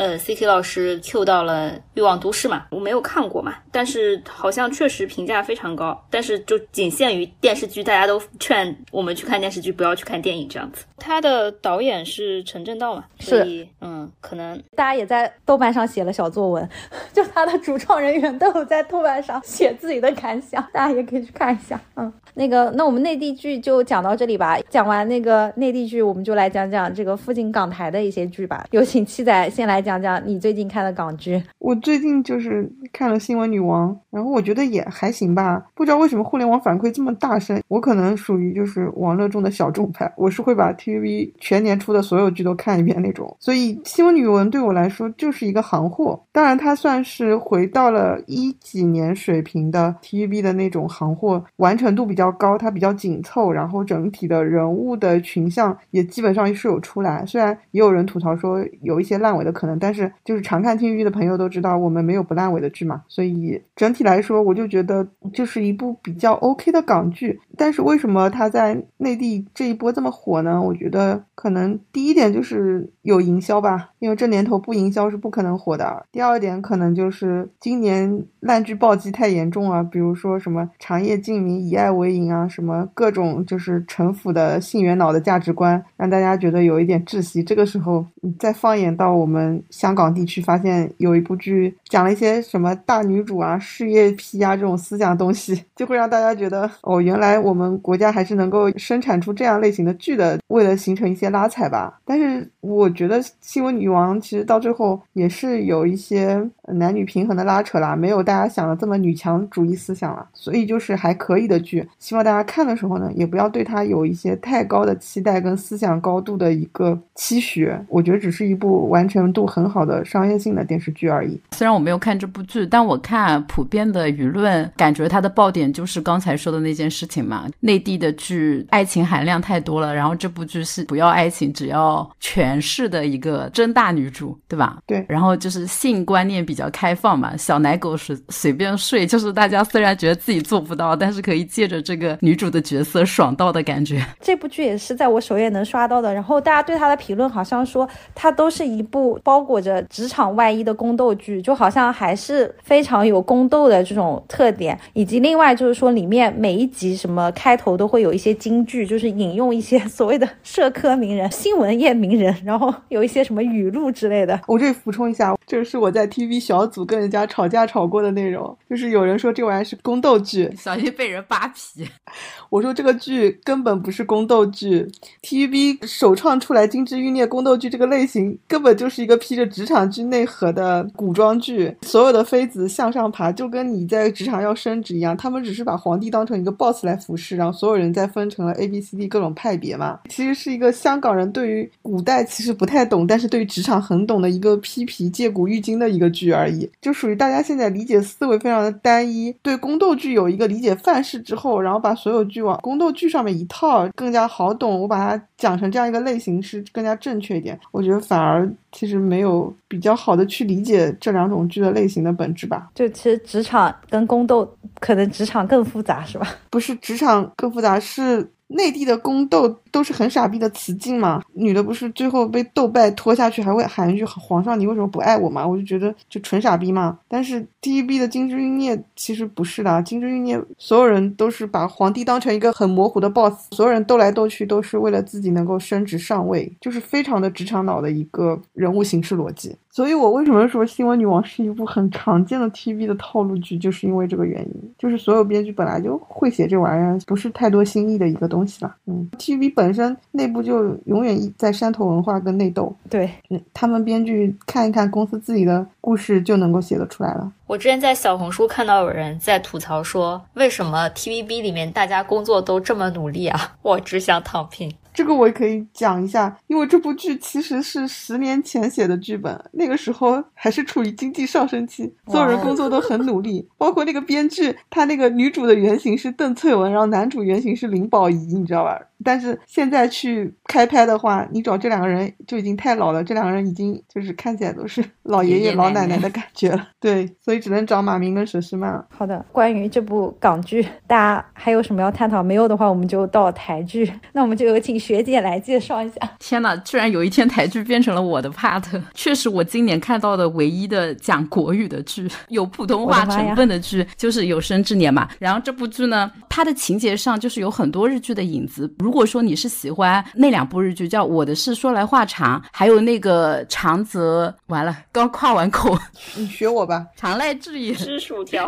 呃，C K 老师 Q 到了《欲望都市》嘛，我没有看过嘛，但是好像确实评价非常高，但是就仅限于电视剧，大家都劝我们去看电视剧，不要去看电影这样子。他的导演是陈正道嘛，所以嗯，可能大家也在豆瓣上写了小作文，就他的主创人员都有在豆瓣上写自己的感想，大家也可以去看一下。嗯，那个，那我们内地剧就讲到这里吧。讲完那个内地剧，我们就来讲讲这个附近港台的一些剧吧。有请七仔先来讲讲讲你最近看的港剧。我最近就是看了《新闻女王》，然后我觉得也还行吧。不知道为什么互联网反馈这么大声，我可能属于就是网络中的小众派，我是会把 TVB 全年出的所有剧都看一遍那种。所以《新闻女王》对我来说就是一个行货。当然，它算是回到了一几年水平的 TVB 的那种行货，完成度比较高，它比较紧凑，然后整体的人物的群像也基本上是有出来。虽然也有人吐槽说有一些烂尾的可能，但是就是常看 TVB 的朋友都知道，我们没有不烂尾的剧嘛。所以整体来说，我就觉得就是一部比较 OK 的港剧。但是为什么它在内地这一波这么火呢？我觉得可能第一点就是有营销吧，因为这年头不营销是不可能火的。第二点可能就是今年烂剧暴击太严重了，比如说什么长夜烬明、以爱为营啊，什么各种就是城府的性缘脑的价值观，让大家觉得有一点窒息。这个时候再放眼到我们香港地区，发现有一部剧讲了一些什么大女主啊、事业批啊这种思想东西，就会让大家觉得哦，原来我们国家还是能够生产出这样类型的剧的，为了形成一些拉踩吧。但是我觉得《新闻女王》其实到最后也是有一些男女平衡的拉扯啦，没有大家想的这么女强主义思想了，所以就是还可以的剧。希望大家看的时候呢，也不要对它有一些太高的期待跟思想高度的一个期许。我觉得只是一部完成度很好的商业性的电视剧而已。虽然我没有看这部剧，但我看普遍的舆论，感觉它的爆点就是刚才说的那件事情嘛。内地的剧爱情含量太多了，然后这部剧是不要爱情，只要权势的一个真大女主，对吧？对。然后就是性观念比较开放嘛，小奶狗是随便睡，就是大家虽然觉得自己做不到，但是可以借着这个女主的角色爽到的感觉。这部剧也是在我首页能刷到的，然后大家对它的评论好像说它都是一部包裹着职场外衣的宫斗剧，就好像还是非常有宫斗的这种特点，以及另外就是说里面每一集什么开头都会有一些金句，就是引用一些 所谓的社科名人、新闻业名人，然后有一些什么语录之类的。我这里补充一下，这个是我在 TV 小组跟人家吵架吵过的内容，就是有人说这玩意儿是宫斗剧，小心被人扒皮。我说这个剧根本不是宫斗剧，TVB 首创出来金枝欲孽宫斗剧这个类型，根本就是一个披着职场剧内核的古装剧。所有的妃子向上爬，就跟你在职场要升职一样，他们只是把皇帝当成一个 boss 来服侍，然后所有人再分成了 A、B、C、D 各种派别嘛。其实是一个香港人对于古代其实不太懂，但是对于职场很懂的一个批皮借古喻今的一个剧而已，就属于大家现在理解思维非常的单一，对宫斗剧有一个理解范式之后，然后把所有剧往宫斗剧上面一套，更加好懂。我把它讲成这样一个类型是更加正确一点。我觉得反而其实没有比较好的去理解这两种剧的类型的本质吧。就其实职场跟宫斗，可能职场更复杂，是吧？不是职场更复杂，是内地的宫斗都是很傻逼的雌竞嘛。女的不是最后被斗败拖下去，还会喊一句“皇上，你为什么不爱我嘛？”我就觉得就纯傻逼嘛。但是 TVB 的《金枝欲孽》其实不是的，《金枝欲孽》所有人都是把皇帝当成一个很模糊的 boss，所有人斗来斗去都是为了自己能够升职上位，就是非常的职场脑的一个人物形式逻辑。所以我为什么说《新闻女王》是一部很常见的 TV 的套路剧，就是因为这个原因，就是所有编剧本来就会写这玩意儿，不是太多新意的一个东西了。嗯，TV 本身内部就永远在山头文化跟内斗，对，嗯，他们编剧看一看公司自己的故事就能够写得出来了。我之前在小红书看到有人在吐槽说，为什么 TVB 里面大家工作都这么努力啊？我只想躺平。这个我也可以讲一下，因为这部剧其实是十年前写的剧本，那个时候还是处于经济上升期，所有人工作都很努力，包括那个编剧，他那个女主的原型是邓萃雯，然后男主原型是林保怡，你知道吧？但是现在去开拍的话，你找这两个人就已经太老了，这两个人已经就是看起来都是老爷爷老奶奶的感觉了。对，所以只能找马明跟佘诗曼了。好的，关于这部港剧，大家还有什么要探讨？没有的话，我们就到台剧。那我们就有请学姐来介绍一下。天呐，居然有一天台剧变成了我的 part，确实我今年看到的唯一的讲国语的剧，有普通话成分的剧，就是《有生之年》嘛。然后这部剧呢，它的情节上就是有很多日剧的影子。如果说你是喜欢那两部日剧，叫《我的事说来话长》，还有那个长泽，完了，刚夸完口，你学我吧，常来质疑，吃薯条，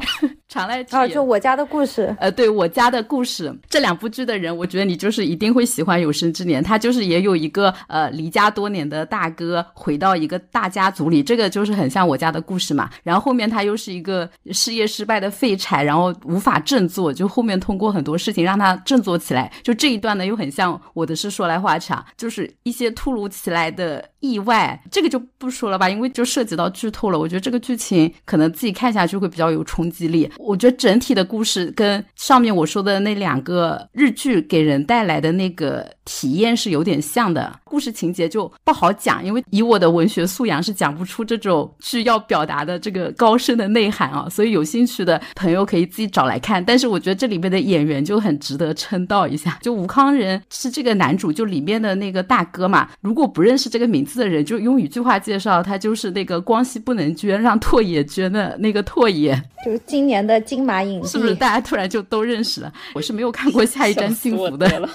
长濑智啊，就我家的故事。呃，对我家的故事这两部剧的人，我觉得你就是一定会喜欢《有生之年》。他就是也有一个呃离家多年的大哥回到一个大家族里，这个就是很像我家的故事嘛。然后后面他又是一个事业失败的废柴，然后无法振作，就后面通过很多事情让他振作起来。就这一段呢，又很像我的是说来话长，就是一些突如其来的意外，这个就不说了吧，因为就涉及到剧透了。我觉得这个剧情可能自己看下去会比较有冲击力。我觉得整体的故事跟上面我说的那两个日剧给人带来的那个体验是有点像的，故事情节就不好讲，因为以我的文学素养是讲不出这种剧要表达的这个高深的内涵啊。所以有兴趣的朋友可以自己找来看。但是我觉得这里面的演员就很值得称道一下，就吴康仁是这个男主，就里面的那个大哥嘛。如果不认识这个名字的人，就用一句话介绍，他就是那个光熙不能捐，让拓野捐的那个拓野。就是今年的金马影帝，是不是大家突然就都认识了？我是没有看过《下一 站幸福》的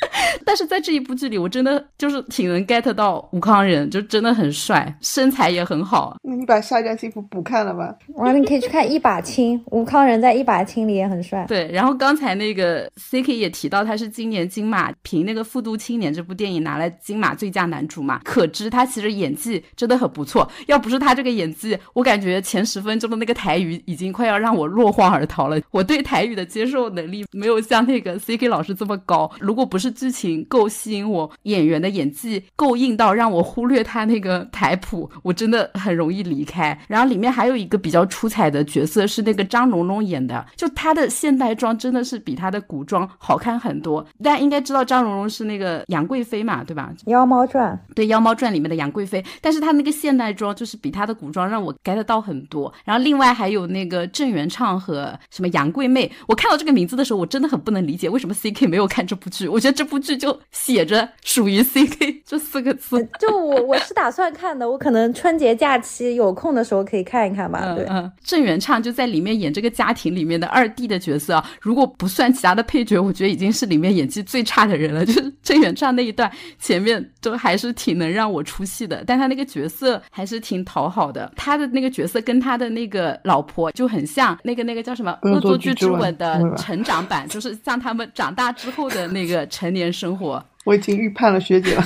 但是在这一部剧里，我真的就是挺能 get 到吴康仁，就真的很帅，身材也很好。那你把《下一站幸福》补看了吧？完了，你可以去看《一把青》，吴康仁在《一把青》里也很帅。对，然后刚才那个 C K 也提到，他是今年金马凭那个《复读青年》这部电影拿了金马最佳男主嘛，可知他其实演技真的很不错。要不是他这个演技，我感觉前十分钟的那个台语已经快要让我落荒而逃了。我对台语的接受能力没有像那个 C K 老师这么高。如果不是剧情够吸引我，演员的演技够硬到让我忽略他那个台谱，我真的很容易离开。然后里面还有一个比较出彩的角色是那个张荣荣演的，就她的现代装真的是比她的古装好看很多。大家应该知道张荣荣是那个杨贵妃嘛，对吧？《妖猫传对《妖猫传》里面的杨贵妃，但是她那个现代装就是比她的古装让我 get 到很多。然后另外还有那个郑元畅和什么杨贵妹，我看到这个名字的时候，我真的很不能理解为什么 C K 没有看这部剧。我觉得这部剧就写着属于 C K 这四个字。》，就我我是打算看的，我可能春节假期有空的时候可以看一看吧。对，嗯嗯，郑元畅就在里面演这个家庭里面的二弟的角色啊，如果不算其他的配角，我觉得已经是里面演技最差的人了。就是郑元畅那一段前面都还是挺能让我出戏的，但他那个角色还是挺讨好的。他的那个角色跟他的那个老婆就很像，那个那个叫什么《恶恶作剧之吻》的 成长版，就是像他们长大之后的那个成年生活。我已经预判了学姐了。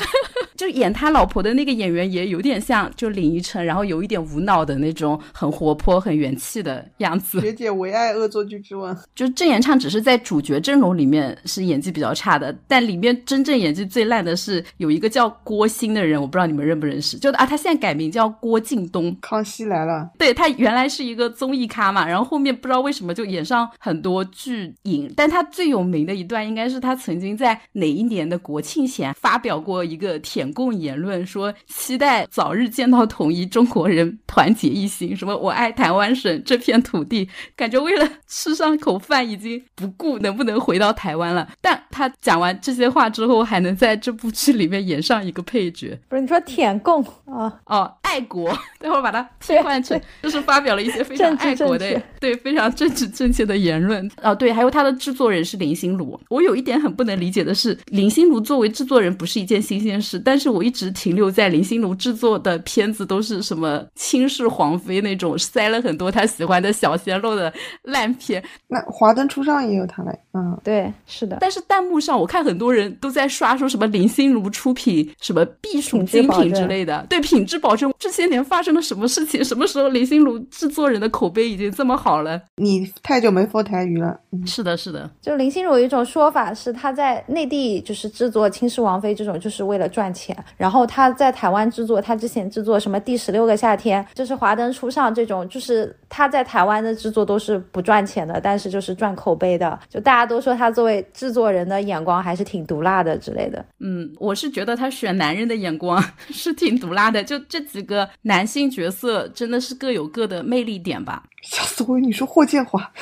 就演他老婆的那个演员也有点像，就林依晨，然后有一点无脑的那种很活泼、很元气的样子。学姐唯爱恶作剧之吻，就郑元畅只是在主角阵容里面是演技比较差的，但里面真正演技最烂的是有一个叫郭鑫的人，我不知道你们认不认识。就啊，他现在改名叫郭敬东，康熙来了，对他原来是一个综艺咖嘛，然后后面不知道为什么就演上很多剧影，但他最有名的一段应该是他曾经在哪一年的国庆前发表过一个舔共言论，说期待早日见到统一中国人团结一心，什么我爱台湾省这片土地，感觉为了吃上口饭已经不顾能不能回到台湾了。但他讲完这些话之后，还能在这部剧里面演上一个配角，不是你说舔共啊？哦，爱国，待会儿把它替换成，就是发表了一些非常爱国的 对，非常政治正确的言论。哦，对，还有他的制作人是林心如。我有一点很不能理解的是，林心如作为制作人不是一件新鲜事，但是我一直停留在林心如制作的片子都是什么轻视皇妃那种，塞了很多他喜欢的小鲜肉的烂片。那华灯初上也有他嘞，嗯，对，是的，但是弹幕上我看很多人都在刷说什么林心如出品什么避暑精品之类的，对品质保证。这些年发生了什么事情？什么时候林心如制作人的口碑已经这么好了？你太久没说台语了，嗯，是的，是的，就林心如有一种说法是，她在内地就是制作《倾世王妃》这种，就是为了赚钱。钱。然后他在台湾制作，他之前制作什么《第十六个夏天》，就是《华灯初上》这种，就是他在台湾的制作都是不赚钱的，但是就是赚口碑的。就大家都说他作为制作人的眼光还是挺毒辣的之类的。嗯，我是觉得他选男人的眼光 是挺毒辣的。就这几个男性角色，真的是各有各的魅力点吧。吓死我！你说霍建华。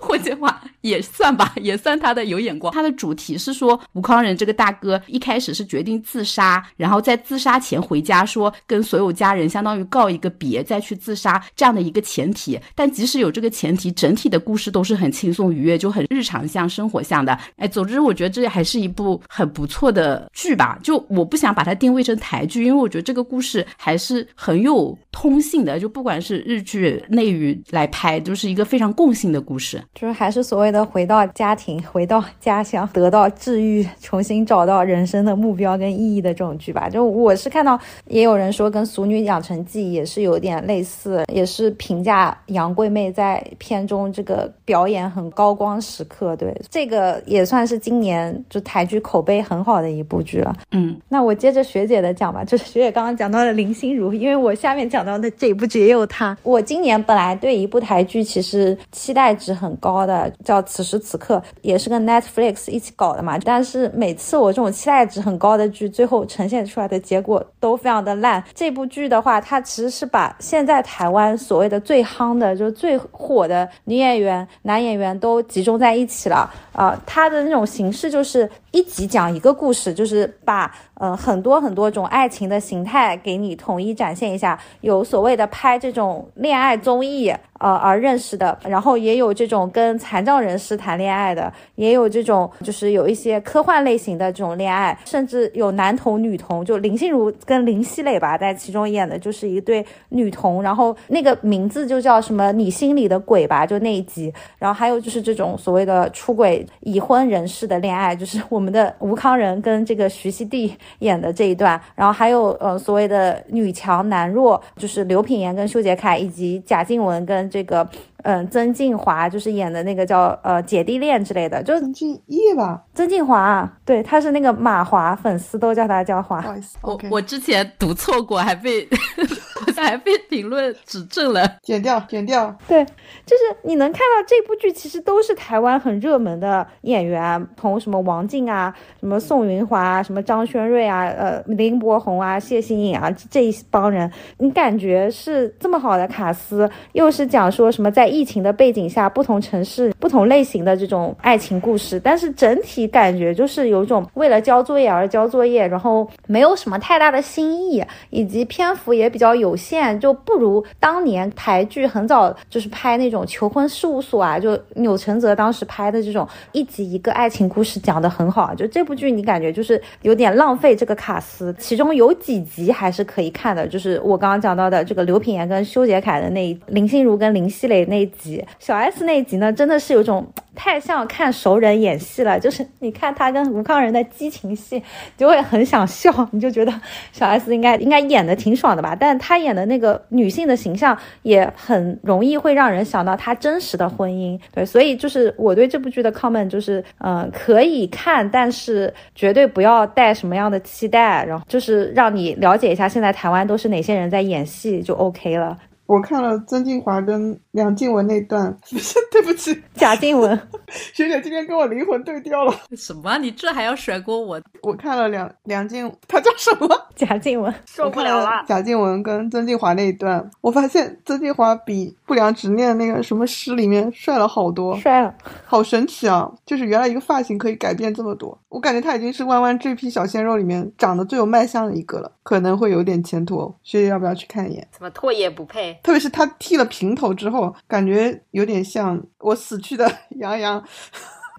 霍建华也算吧，也算他的有眼光。他的主题是说，吴康仁这个大哥一开始是决定自杀，然后在自杀前回家说跟所有家人相当于告一个别，再去自杀这样的一个前提。但即使有这个前提，整体的故事都是很轻松愉悦，就很日常向、生活向的。哎，总之我觉得这还是一部很不错的剧吧。就我不想把它定位成台剧，因为我觉得这个故事还是很有通性的。就不管是日剧、内娱来拍，就是一个非常共性的故事。就是还是所谓的回到家庭、回到家乡，得到治愈，重新找到人生的目标跟意义的这种剧吧。就我是看到也有人说跟《俗女养成记》也是有点类似，也是评价杨贵妹在片中这个表演很高光时刻。对，这个也算是今年就台剧口碑很好的一部剧了。嗯，那我接着学姐的讲吧，就是学姐刚刚讲到了林心如，因为我下面讲到的这一部剧也有她。我今年本来对一部台剧其实期待值很。高的叫此时此刻，也是跟 Netflix 一起搞的嘛。但是每次我这种期待值很高的剧，最后呈现出来的结果都非常的烂。这部剧的话，它其实是把现在台湾所谓的最夯的，就是最火的女演员、男演员都集中在一起了。啊，它的那种形式就是一集讲一个故事，就是把呃很多很多种爱情的形态给你统一展现一下。有所谓的拍这种恋爱综艺呃而认识的，然后也有这种跟残障人士谈恋爱的，也有这种就是有一些科幻类型的这种恋爱，甚至有男同女同，就林心如跟林熙蕾吧，在其中演的就是一对女同，然后那个名字就叫什么你心里的鬼吧，就那一集。然后还有就是这种所谓的出轨。已婚人士的恋爱，就是我们的吴康仁跟这个徐熙娣演的这一段，然后还有呃所谓的女强男弱，就是刘品言跟修杰楷，以及贾静雯跟这个。嗯，曾静华就是演的那个叫呃姐弟恋之类的，就曾静叶吧？曾静华，对，他是那个马华，粉丝都叫他叫华。不好意思，我我之前读错过，还被 还被评论指正了，剪掉，剪掉。对，就是你能看到这部剧，其实都是台湾很热门的演员，从什么王静啊，什么宋云华啊，什么张轩瑞啊，呃林柏宏啊，谢欣颖啊这一帮人，你感觉是这么好的卡司，又是讲说什么在。疫情的背景下，不同城市、不同类型的这种爱情故事，但是整体感觉就是有一种为了交作业而交作业，然后没有什么太大的新意，以及篇幅也比较有限，就不如当年台剧很早就是拍那种求婚事务所啊，就钮承泽当时拍的这种一集一个爱情故事讲的很好。就这部剧你感觉就是有点浪费这个卡司，其中有几集还是可以看的，就是我刚刚讲到的这个刘品言跟修杰楷的那林心如跟林熙蕾那。那集小 S 那集呢，真的是有种 太像看熟人演戏了。就是你看他跟吴康仁的激情戏，就会很想笑，你就觉得小 S 应该应该演的挺爽的吧？但他演的那个女性的形象也很容易会让人想到他真实的婚姻。对，所以就是我对这部剧的 comment 就是，嗯，可以看，但是绝对不要带什么样的期待，然后就是让你了解一下现在台湾都是哪些人在演戏就 OK 了。我看了曾静华跟梁静文那段，不 是对不起，贾静雯 学姐今天跟我灵魂对调了。什么？你这还要甩锅我？我看了梁梁静，她叫什么？贾静雯，受不了了。贾静雯跟曾静华那一段，我发现曾静华比不良执念那个什么诗里面帅了好多，帅了，好神奇啊！就是原来一个发型可以改变这么多，我感觉他已经是弯弯这批小鲜肉里面长得最有卖相的一个了，可能会有点前途哦。学姐要不要去看一眼？怎么唾液不配？特别是他剃了平头之后，感觉有点像我死去的 杨洋。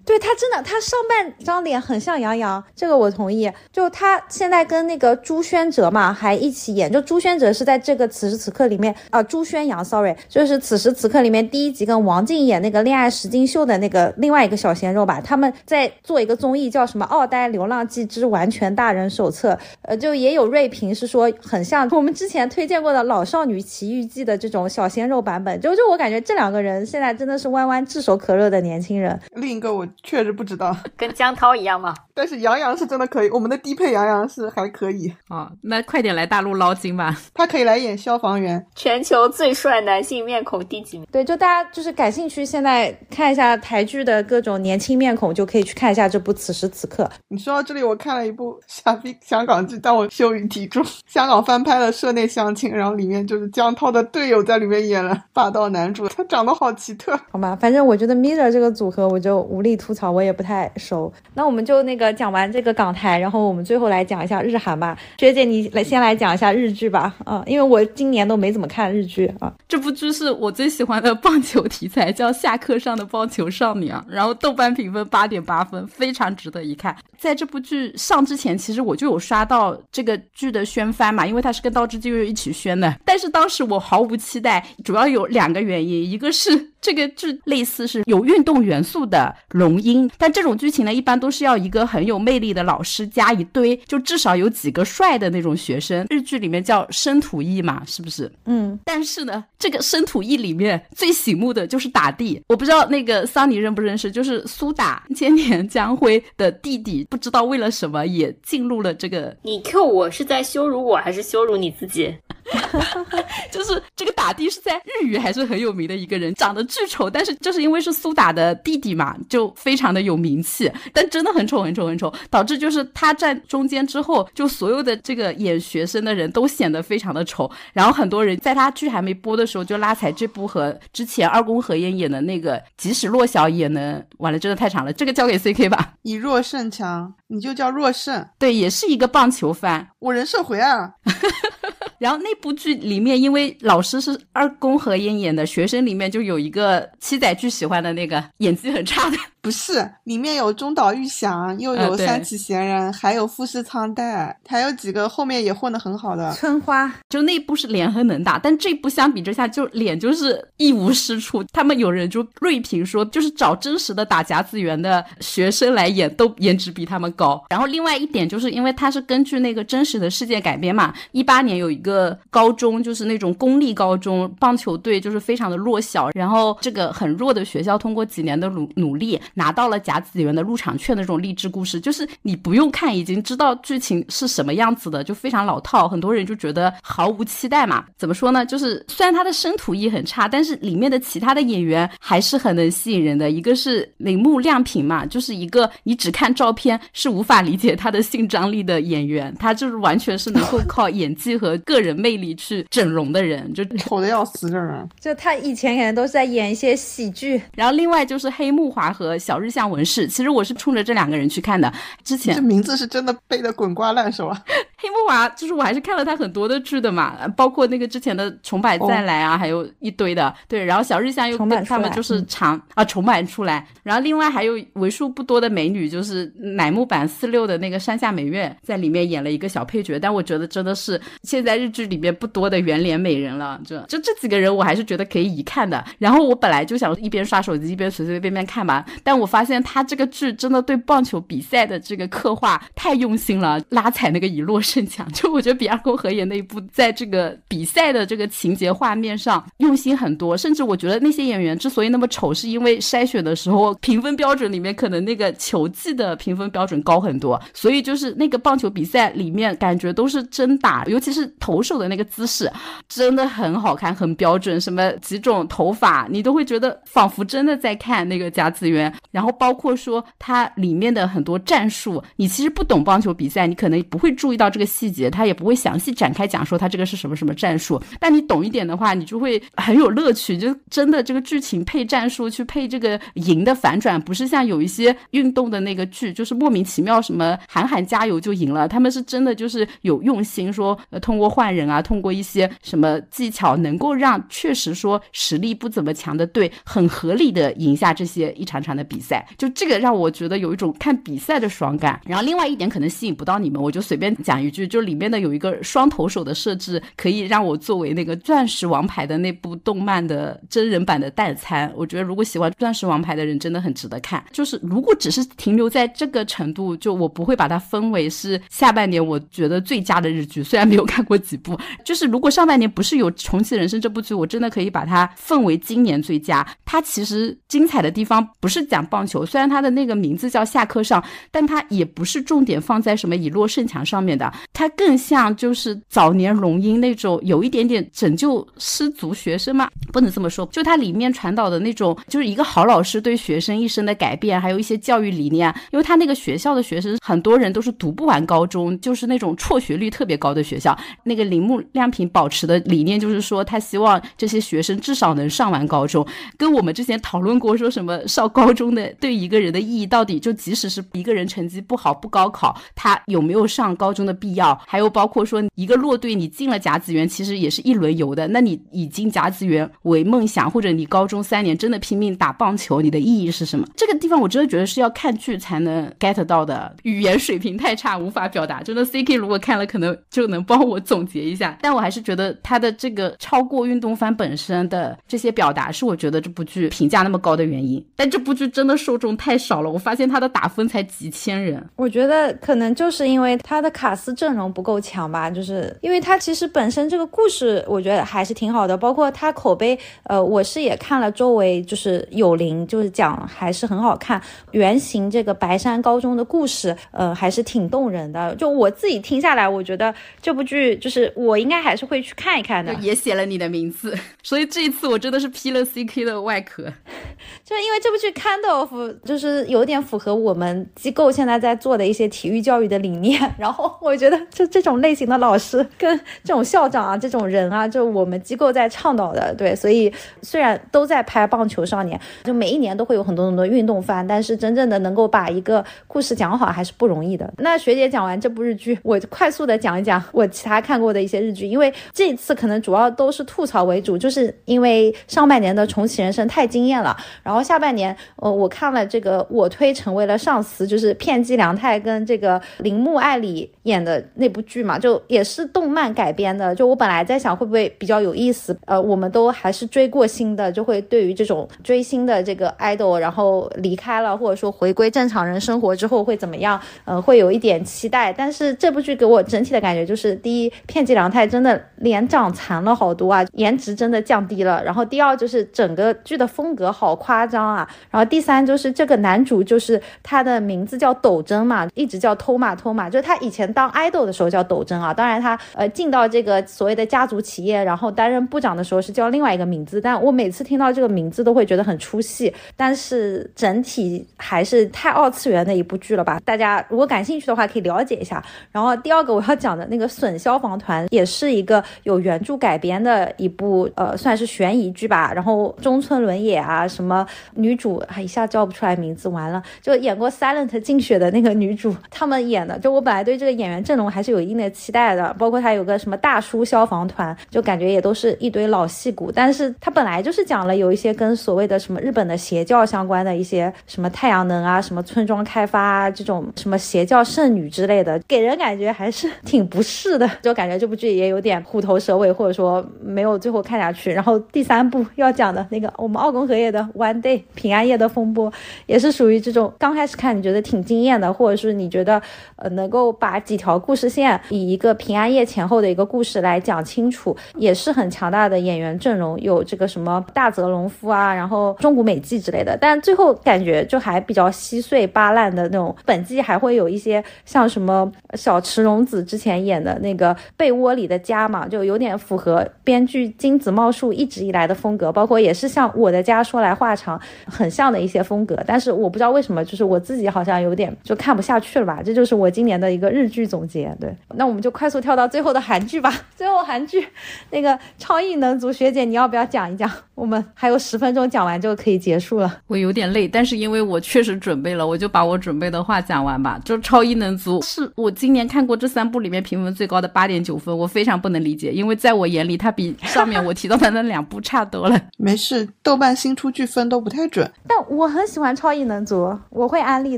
对他真的，他上半张脸很像杨洋，这个我同意。就他现在跟那个朱轩哲嘛，还一起演。就朱轩哲是在这个此时此刻里面啊，朱轩阳，sorry，就是此时此刻里面第一集跟王静演那个恋爱实境秀的那个另外一个小鲜肉吧。他们在做一个综艺，叫什么《奥黛流浪记之完全大人手册》。呃，就也有锐评是说很像我们之前推荐过的《老少女奇遇记》的这种小鲜肉版本。就就我感觉这两个人现在真的是弯弯炙手可热的年轻人。另一个我。确实不知道，跟江涛一样吗？但是杨洋是真的可以，我们的低配杨洋是还可以，哦，那快点来大陆捞金吧。他可以来演消防员。全球最帅男性面孔第几名？对，就大家就是感兴趣，现在看一下台剧的各种年轻面孔，就可以去看一下这部《此时此刻》。你说到这里，我看了一部傻逼香港剧，但我羞于提出，香港翻拍了《社内相亲》，然后里面就是江涛的队友在里面演了霸道男主，他长得好奇特。好吧，反正我觉得 Mirror 这个组合我就无力吐槽，我也不太熟。那我们就那个讲完这个港台，然后我们最后来讲一下日韩吧。学姐，你来先来讲一下日剧吧。啊，因为我今年都没怎么看日剧啊。这部剧是我最喜欢的棒球题材，叫《下课上的棒球少女》啊。然后豆瓣评分八点八分，非常值得一看。在这部剧上之前，其实我就有刷到这个剧的宣番嘛，因为它是跟《刀之纪月》一起宣的。但是当时我毫无期待，主要有两个原因，一个是。这个剧类似是有运动元素的龙樱，但这种剧情呢，一般都是要一个很有魅力的老师加一堆，就至少有几个帅的那种学生。日剧里面叫生土役嘛，是不是？嗯。但是呢，这个生土役里面最醒目的就是打地，我不知道那个桑尼认不认识，就是苏打千年江辉的弟弟，不知道为了什么也进入了这个。你 Q 我是在羞辱我还是羞辱你自己？就是这个打地是在日语还是很有名的一个人，长得巨丑，但是就是因为是苏打的弟弟嘛，就非常的有名气。但真的很丑，很丑，很丑，导致就是他站中间之后，就所有的这个演学生的人都显得非常的丑。然后很多人在他剧还没播的时候就拉踩这部和之前二宫和也演的那个，即使弱小也能。完了，真的太长了，这个交给 C K 吧。以弱胜强，你就叫弱胜。对，也是一个棒球番。我人设回啊。然后那部剧里面，因为老师是二宫和彦演的，学生里面就有一个七仔巨喜欢的那个演技很差的。不是，里面有中岛裕翔，又有三崎贤人，还有富士仓代，还有几个后面也混得很好的。春花就那部是脸很能打，但这部相比之下就脸就是一无是处。他们有人就锐评说，就是找真实的打甲子园的学生来演，都颜值比他们高。然后另外一点就是因为它是根据那个真实的事件改编嘛，一八年有一个个高中就是那种公立高中棒球队就是非常的弱小，然后这个很弱的学校通过几年的努努力。拿到了甲子园的入场券的这种励志故事，就是你不用看，已经知道剧情是什么样子的，就非常老套。很多人就觉得毫无期待嘛。怎么说呢？就是虽然他的生土意很差，但是里面的其他的演员还是很能吸引人的。一个是铃木亮平嘛，就是一个你只看照片是无法理解他的性张力的演员，他就是完全是能够靠演技和个人魅力去整容的人，就丑的要死，这人。就他以前可能都是在演一些喜剧，然后另外就是黑木华和。小日向文世，其实我是冲着这两个人去看的。之前这名字是真的背的滚瓜烂熟啊。黑木华就是我还是看了他很多的剧的嘛，包括那个之前的《重版再来》啊，还有一堆的。对，然后小日向又跟他们就是长啊重版出来，然后另外还有为数不多的美女，就是乃木坂四六的那个山下美月在里面演了一个小配角，但我觉得真的是现在日剧里面不多的圆脸美人了。就就这几个人，我还是觉得可以一看的。然后我本来就想一边刷手机一边随随便便看吧，但我发现他这个剧真的对棒球比赛的这个刻画太用心了，拉踩那个以落。胜强，就我觉得比二宫和也那一部在这个比赛的这个情节画面上用心很多，甚至我觉得那些演员之所以那么丑，是因为筛选的时候评分标准里面可能那个球技的评分标准高很多，所以就是那个棒球比赛里面感觉都是真打，尤其是投投手的那个姿势真的很好看，很标准，什么几种头发你都会觉得仿佛真的在看那个甲子园，然后包括说它里面的很多战术，你其实不懂棒球比赛，你可能不会注意到。这个细节他也不会详细展开讲说他这个是什么什么战术，但你懂一点的话，你就会很有乐趣。就真的这个剧情配战术去配这个赢的反转，不是像有一些运动的那个剧，就是莫名其妙什么喊喊加油就赢了。他们是真的就是有用心说，呃，通过换人啊，通过一些什么技巧，能够让确实说实力不怎么强的队很合理的赢下这些一场场的比赛。就这个让我觉得有一种看比赛的爽感。然后另外一点可能吸引不到你们，我就随便讲一。句，就里面的有一个双投手的设置，可以让我作为那个《钻石王牌》的那部动漫的真人版的代餐。我觉得如果喜欢《钻石王牌》的人，真的很值得看。就是如果只是停留在这个程度，就我不会把它分为是下半年我觉得最佳的日剧。虽然没有看过几部，就是如果上半年不是有《重启人生》这部剧，我真的可以把它分为今年最佳。它其实精彩的地方不是讲棒球，虽然它的那个名字叫下课上，但它也不是重点放在什么以弱胜强上面的，它更像就是早年龙樱那种有一点点拯救失足学生嘛，不能这么说，就它里面传导的那种，就是一个好老师对学生一生的改变，还有一些教育理念。因为他那个学校的学生很多人都是读不完高中，就是那种辍学率特别高的学校。那个铃木亮平保持的理念就是说，他希望这些学生至少能上完高中。跟我们之前讨论过，说什么上高中的对一个人的意义到底，就即使是一个人成绩不好不高考，他有没有上高中的必要？还有包括说一个落队，你进了甲子园，其实也是一轮游的。那你以进甲子园为梦想，或者你高中三年真的拼命打棒球，你的意义是什么？这个地方我真的觉得是要看剧才能 get 到的，语言水平太差，无法表达。真的，C K 如果看了，可能就能帮我总结一下。但我还是觉得他的这个超过运动番本身的这些表达，是我觉得这部剧评价那么高的原因。但这部剧真的受众太少了，我发现他的打分才几千人。我觉得可能就是因为他的卡斯阵容不够强吧，就是因为他其实本身这个故事，我觉得还是挺好的。包括他口碑，呃，我是也看了周围就是有灵，就是讲还是很好看。原型这个白山高中的故事，呃，还是挺动人的。就我自己听下来，我觉得这部剧就是我应该还是会去看一看的。也写了你的名字，所以这一次我真的是披了 CK 的外壳。就是因为这部剧 kind of 就是有点符合我们机构现在在做的一些体育教育的理念。然后我觉得就这种类型的老师跟这种校长啊，这种人啊，就我们机构在倡导的。对，所以虽然都在拍棒球少年，就每一年都会有很多很多运动番，但是真正的能够把一个故事讲好还是不容易的。那学姐讲完这部日剧，我快速的讲一讲我其他看过的一些日剧，因为这次可能主要都是吐槽为主，就是因为上半年的重启人生太惊艳了，然后下半年，呃，我看了这个我推成为了上司，就是片寄凉太跟这个铃木爱里演的那部剧嘛，就也是动漫改编的，就我本来在想会不会比较有意思，呃，我们都还是追过星的，就会对于这种追星的这个 idol，然后离开了或者说回归正常人生活之后会怎么样，呃，会有一点期待。但是这部剧给我整体的感觉就是，第一，片寄凉太真的脸长残了好多啊，颜值真的降低了。然后第二就是整个剧的风格好夸张啊。然后第三就是这个男主就是他的名字叫斗真嘛，一直叫托马托马，就是他以前当 idol 的时候叫斗真啊。当然他呃进到这个所谓的家族企业，然后担任部长的时候是叫另外一个名字。但我每次听到这个名字都会觉得很出戏。但是整体还是太二次元的一部剧了吧？大家如果感兴趣的话可以了解一下。然后第二个我要讲的那个损消防团团也是一个有原著改编的一部呃算是悬疑剧吧。然后中村伦也啊什么女主还一下叫不出来名字，完了就演过《Silent》竞雪的那个女主，他们演的就我本来对这个演员阵容还是有一定的期待的。包括他有个什么大叔消防团，就感觉也都是一堆老戏骨。但是他本来就是讲了有一些跟所谓的什么日本的邪教相关的一些什么太阳能啊、什么村庄开发啊这种什么邪教圣女之类的，给人感觉还是挺不适的，就感觉这部剧也有点虎头蛇尾，或者说没有最后看下去。然后第三部要讲的那个我们奥宫和也的 One Day 平安夜的风波，也是属于这种刚开始看你觉得挺惊艳的，或者是你觉得呃能够把几条故事线以一个平安夜前后的一个故事来讲清楚，也是很强大的演员阵容，有这个什么大泽隆夫啊，然后中谷美纪之类的。但最后感觉就还比较稀碎巴烂的那种。本季还会有一些像什么小池荣子之前演的那个被窝里的家嘛，就有点符合编剧金子茂树一直以来的风格，包括也是像我的家说来话长。很像的一些风格，但是我不知道为什么，就是我自己好像有点就看不下去了吧。这就是我今年的一个日剧总结。对，那我们就快速跳到最后的韩剧吧。最后韩剧，那个超异能族学姐，你要不要讲一讲？我们还有十分钟讲完就可以结束了。我有点累，但是因为我确实准备了，我就把我准备的话讲完吧。就《超异能族》是我今年看过这三部里面评分最高的八点九分，我非常不能理解，因为在我眼里它比上面我提到的那两部差多了。没事，豆瓣新出剧分都不太准。但我很喜欢《超异能族》，我会安利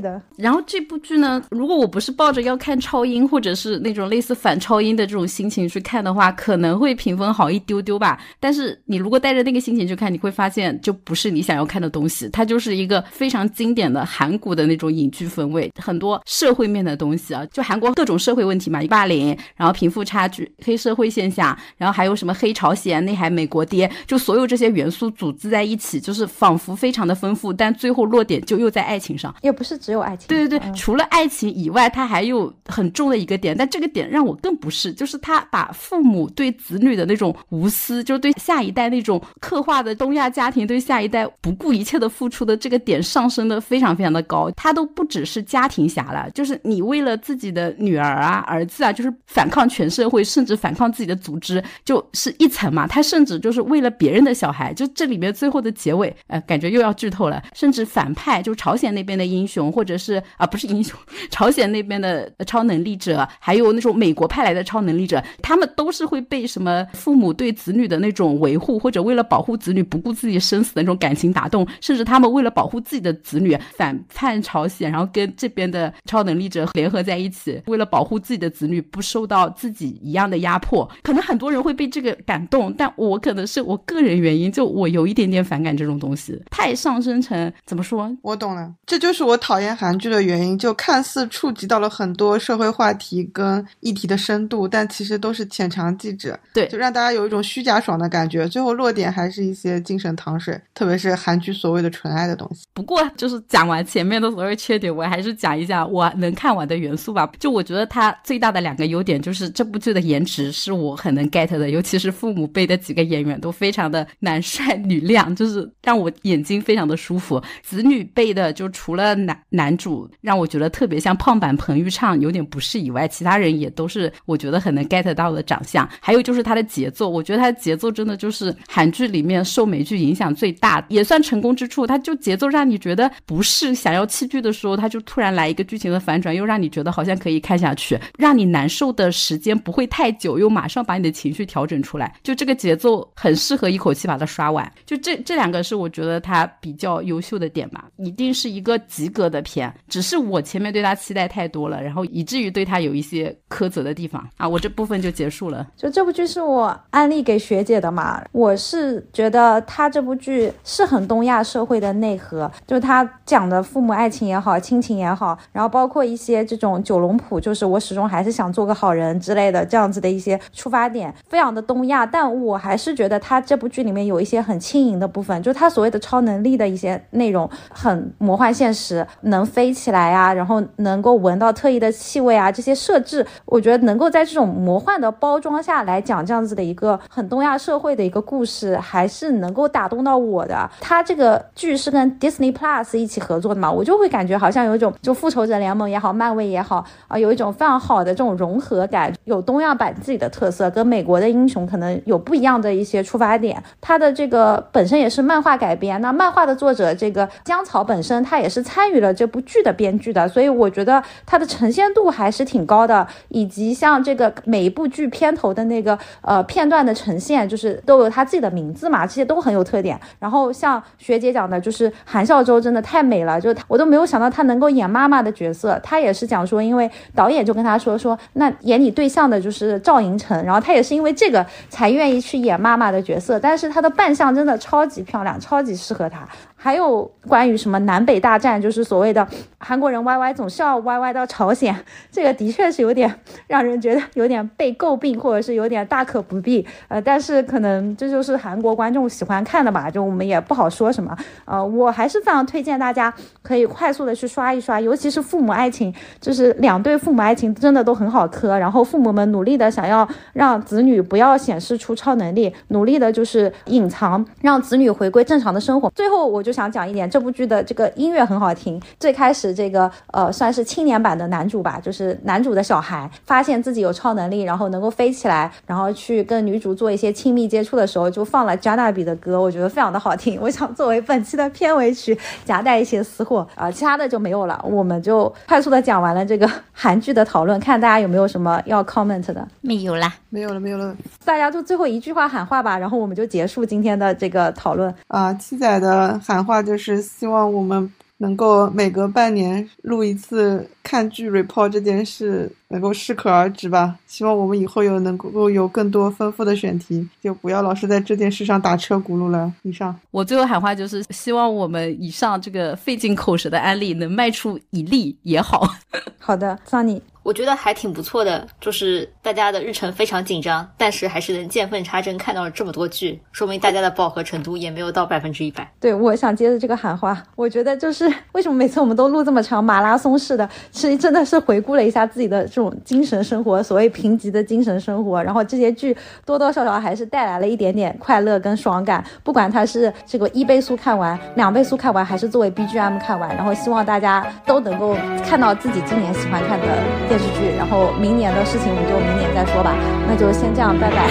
的。然后这部剧呢，如果我不是抱着要看超英或者是那种类似反超英的这种心情去看的话，可能会评分好一丢丢吧。但是你如果带着那个心情去看，你会发现就不是你想要看的东西。它就是一个非常经典的韩国的那种影剧氛围，很多社会面的东西啊，就韩国各种社会问题嘛，霸凌，然后贫富差距、黑社会现象，然后还有什么黑朝鲜、内海美国爹，就所有这些元素组织在一起，就是仿佛非常的丰富，但最后落点就又在爱情上。也不是只有爱情。对对对，除了爱情以外，它还有很重的一个点，但这个点让我更不适，就是他把父母对子女的那种无私，就是对下一代那种刻画的东亚家庭对下一代不顾一切的付出的这个点上升的非常非常的高，他都不只是家庭侠了，就是你为了自己的女儿啊、儿子啊，就是反抗全社会，甚至反抗自己的组织，就是一层嘛。他甚至就是为了别人的小孩，就这里面最后的结尾，呃，感觉又要剧透了，甚至反派就朝鲜那边的英雄，或者是啊不是英雄，朝鲜那边的超能力者，还有那种美国派来的超能力者，他们都是会被什么父母对子女的那种维护，或者为了保护子女不顾自己生死的那种感情打动，甚至他们为了保护自己的子女反叛朝鲜，然后跟这边的超能力者联合在一起，为了保护自己的子女不受到自己一样的压迫。可能很多人会被这个感动，但我可能是我个人原因，就我有一点点反感这种东西，太上升成怎么说？我懂了，这就是我讨厌韩剧的原因，就看似触及到了很多社会话题跟议题的深度，但其实都是浅尝即止，对，就让大家有一种虚假爽的感觉，最后落点还是一一些精神糖水，特别是韩剧所谓的纯爱的东西。不过就是讲完前面的所有缺点，我还是讲一下我能看完的元素吧。就我觉得它最大的两个优点就是这部剧的颜值是我很能 get 的，尤其是父母辈的几个演员都非常的男帅女靓，就是让我眼睛非常的舒服。子女辈的就除了男男主让我觉得特别像胖版彭昱畅有点不适以外，其他人也都是我觉得很能 get 到的长相。还有就是它的节奏，我觉得它的节奏真的就是韩剧里面受美剧影响最大，也算成功之处。它就节奏让你觉得不是想要弃剧的时候，它就突然来一个剧情的反转，又让你觉得好像可以看下去，让你难受的时间不会太久，又马上把你的情绪调整出来。就这个节奏很适合一口气把它刷完。就这这两个是我觉得它比较优秀的点吧，一定是一个及格的片。只是我前面对它期待太多了，然后以至于对它有一些苛责的地方啊。我这部分就结束了。就这部剧是我安利给学姐的嘛，我是觉得它这部剧是很东亚社会的内核，就是他讲的父母爱情也好，亲情也好，然后包括一些这种九龙谱，就是我始终还是想做个好人之类的这样子的一些出发点，非常的东亚。但我还是觉得他这部剧里面有一些很轻盈的部分，就是他所谓的超能力的一些内容很魔幻现实，能飞起来啊，然后能够闻到特异的气味啊，这些设置，我觉得能够在这种魔幻的包装下来讲这样子的一个很东亚社会的一个故事，还是是能够打动到我的。它这个剧是跟 Disney Plus 一起合作的嘛，我就会感觉好像有一种就复仇者联盟也好，漫威也好啊，有一种非常好的这种融合感，有东亚版自己的特色，跟美国的英雄可能有不一样的一些出发点。它的这个本身也是漫画改编，那漫画的作者这个江草本身他也是参与了这部剧的编剧的，所以我觉得它的呈现度还是挺高的，以及像这个每一部剧片头的那个呃片段的呈现，就是都有他自己的名字嘛，这些都很有特点。然后像学姐讲的，就是韩孝周真的太美了，就我都没有想到她能够演妈妈的角色。她也是讲说，因为导演就跟她说说，那演你对象的就是赵寅成，然后她也是因为这个才愿意去演妈妈的角色。但是她的扮相真的超级漂亮，超级适合她。还有关于什么南北大战，就是所谓的韩国人歪歪总是要歪歪到朝鲜，这个的确是有点让人觉得有点被诟病，或者是有点大可不必。呃，但是可能这就是韩国观众喜欢看的吧，就我们也不好说什么。呃，我还是非常推荐大家可以快速的去刷一刷，尤其是父母爱情，就是两对父母爱情真的都很好磕。然后父母们努力的想要让子女不要显示出超能力，努力的就是隐藏，让子女回归正常的生活。最后我就。想讲一点，这部剧的这个音乐很好听。最开始始这个呃算是青年版的男主吧，就是男主的小孩发现自己有超能力，然后能够飞起来，然后去跟女主做一些亲密接触的时候，就放了加纳比的歌，我觉得非常的好听。我想作为本期的片尾曲夹带一些私货啊、其他的就没有了，我们就快速的讲完了这个韩剧的讨论，看大家有没有什么要 comment 的。没有啦。没有了，没有了大家就最后一句话喊话吧，然后我们就结束今天的这个讨论。啊！七仔的喊话就是希望我们能够每隔半年录一次看剧 report 这件事能够适可而止吧。希望我们以后有能够有更多丰富的选题，就不要老是在这件事上打车轱辘了。以上。我最后喊话就是希望我们以上这个费尽口舌的案例能卖出一例也好。好的，桑尼，我觉得还挺不错的，就是大家的日程非常紧张，但是还是能见缝插针看到了这么多剧，说明大家的饱和程度也没有到百分之一百。对我想接着这个喊话，我觉得就是为什么每次我们都录这么长马拉松式的，其实真的是回顾了一下自己的这种精神生活，所谓贫瘠的精神生活，然后这些剧多多少少还是带来了一点点快乐跟爽感，不管它是这个一倍速看完、两倍速看完，还是作为 BGM 看完，然后希望大家都能够看到自己今年喜欢看的 电视剧，然后明年的事情我们就明年再说吧，那就先这样，拜拜。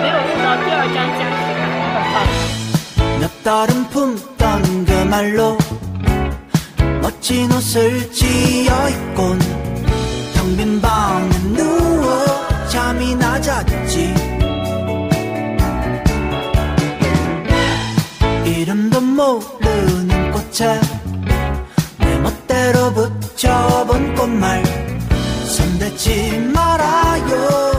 没有录到第二章加时感，很棒。 몇 달은 품던 그 말로 멋진 옷을 지어 입곤 텅 빈 방에 누워 잠이 낮았지 이름도 모르는 꽃에 내 멋대로 붙여 본 꽃말. 손대지 말아요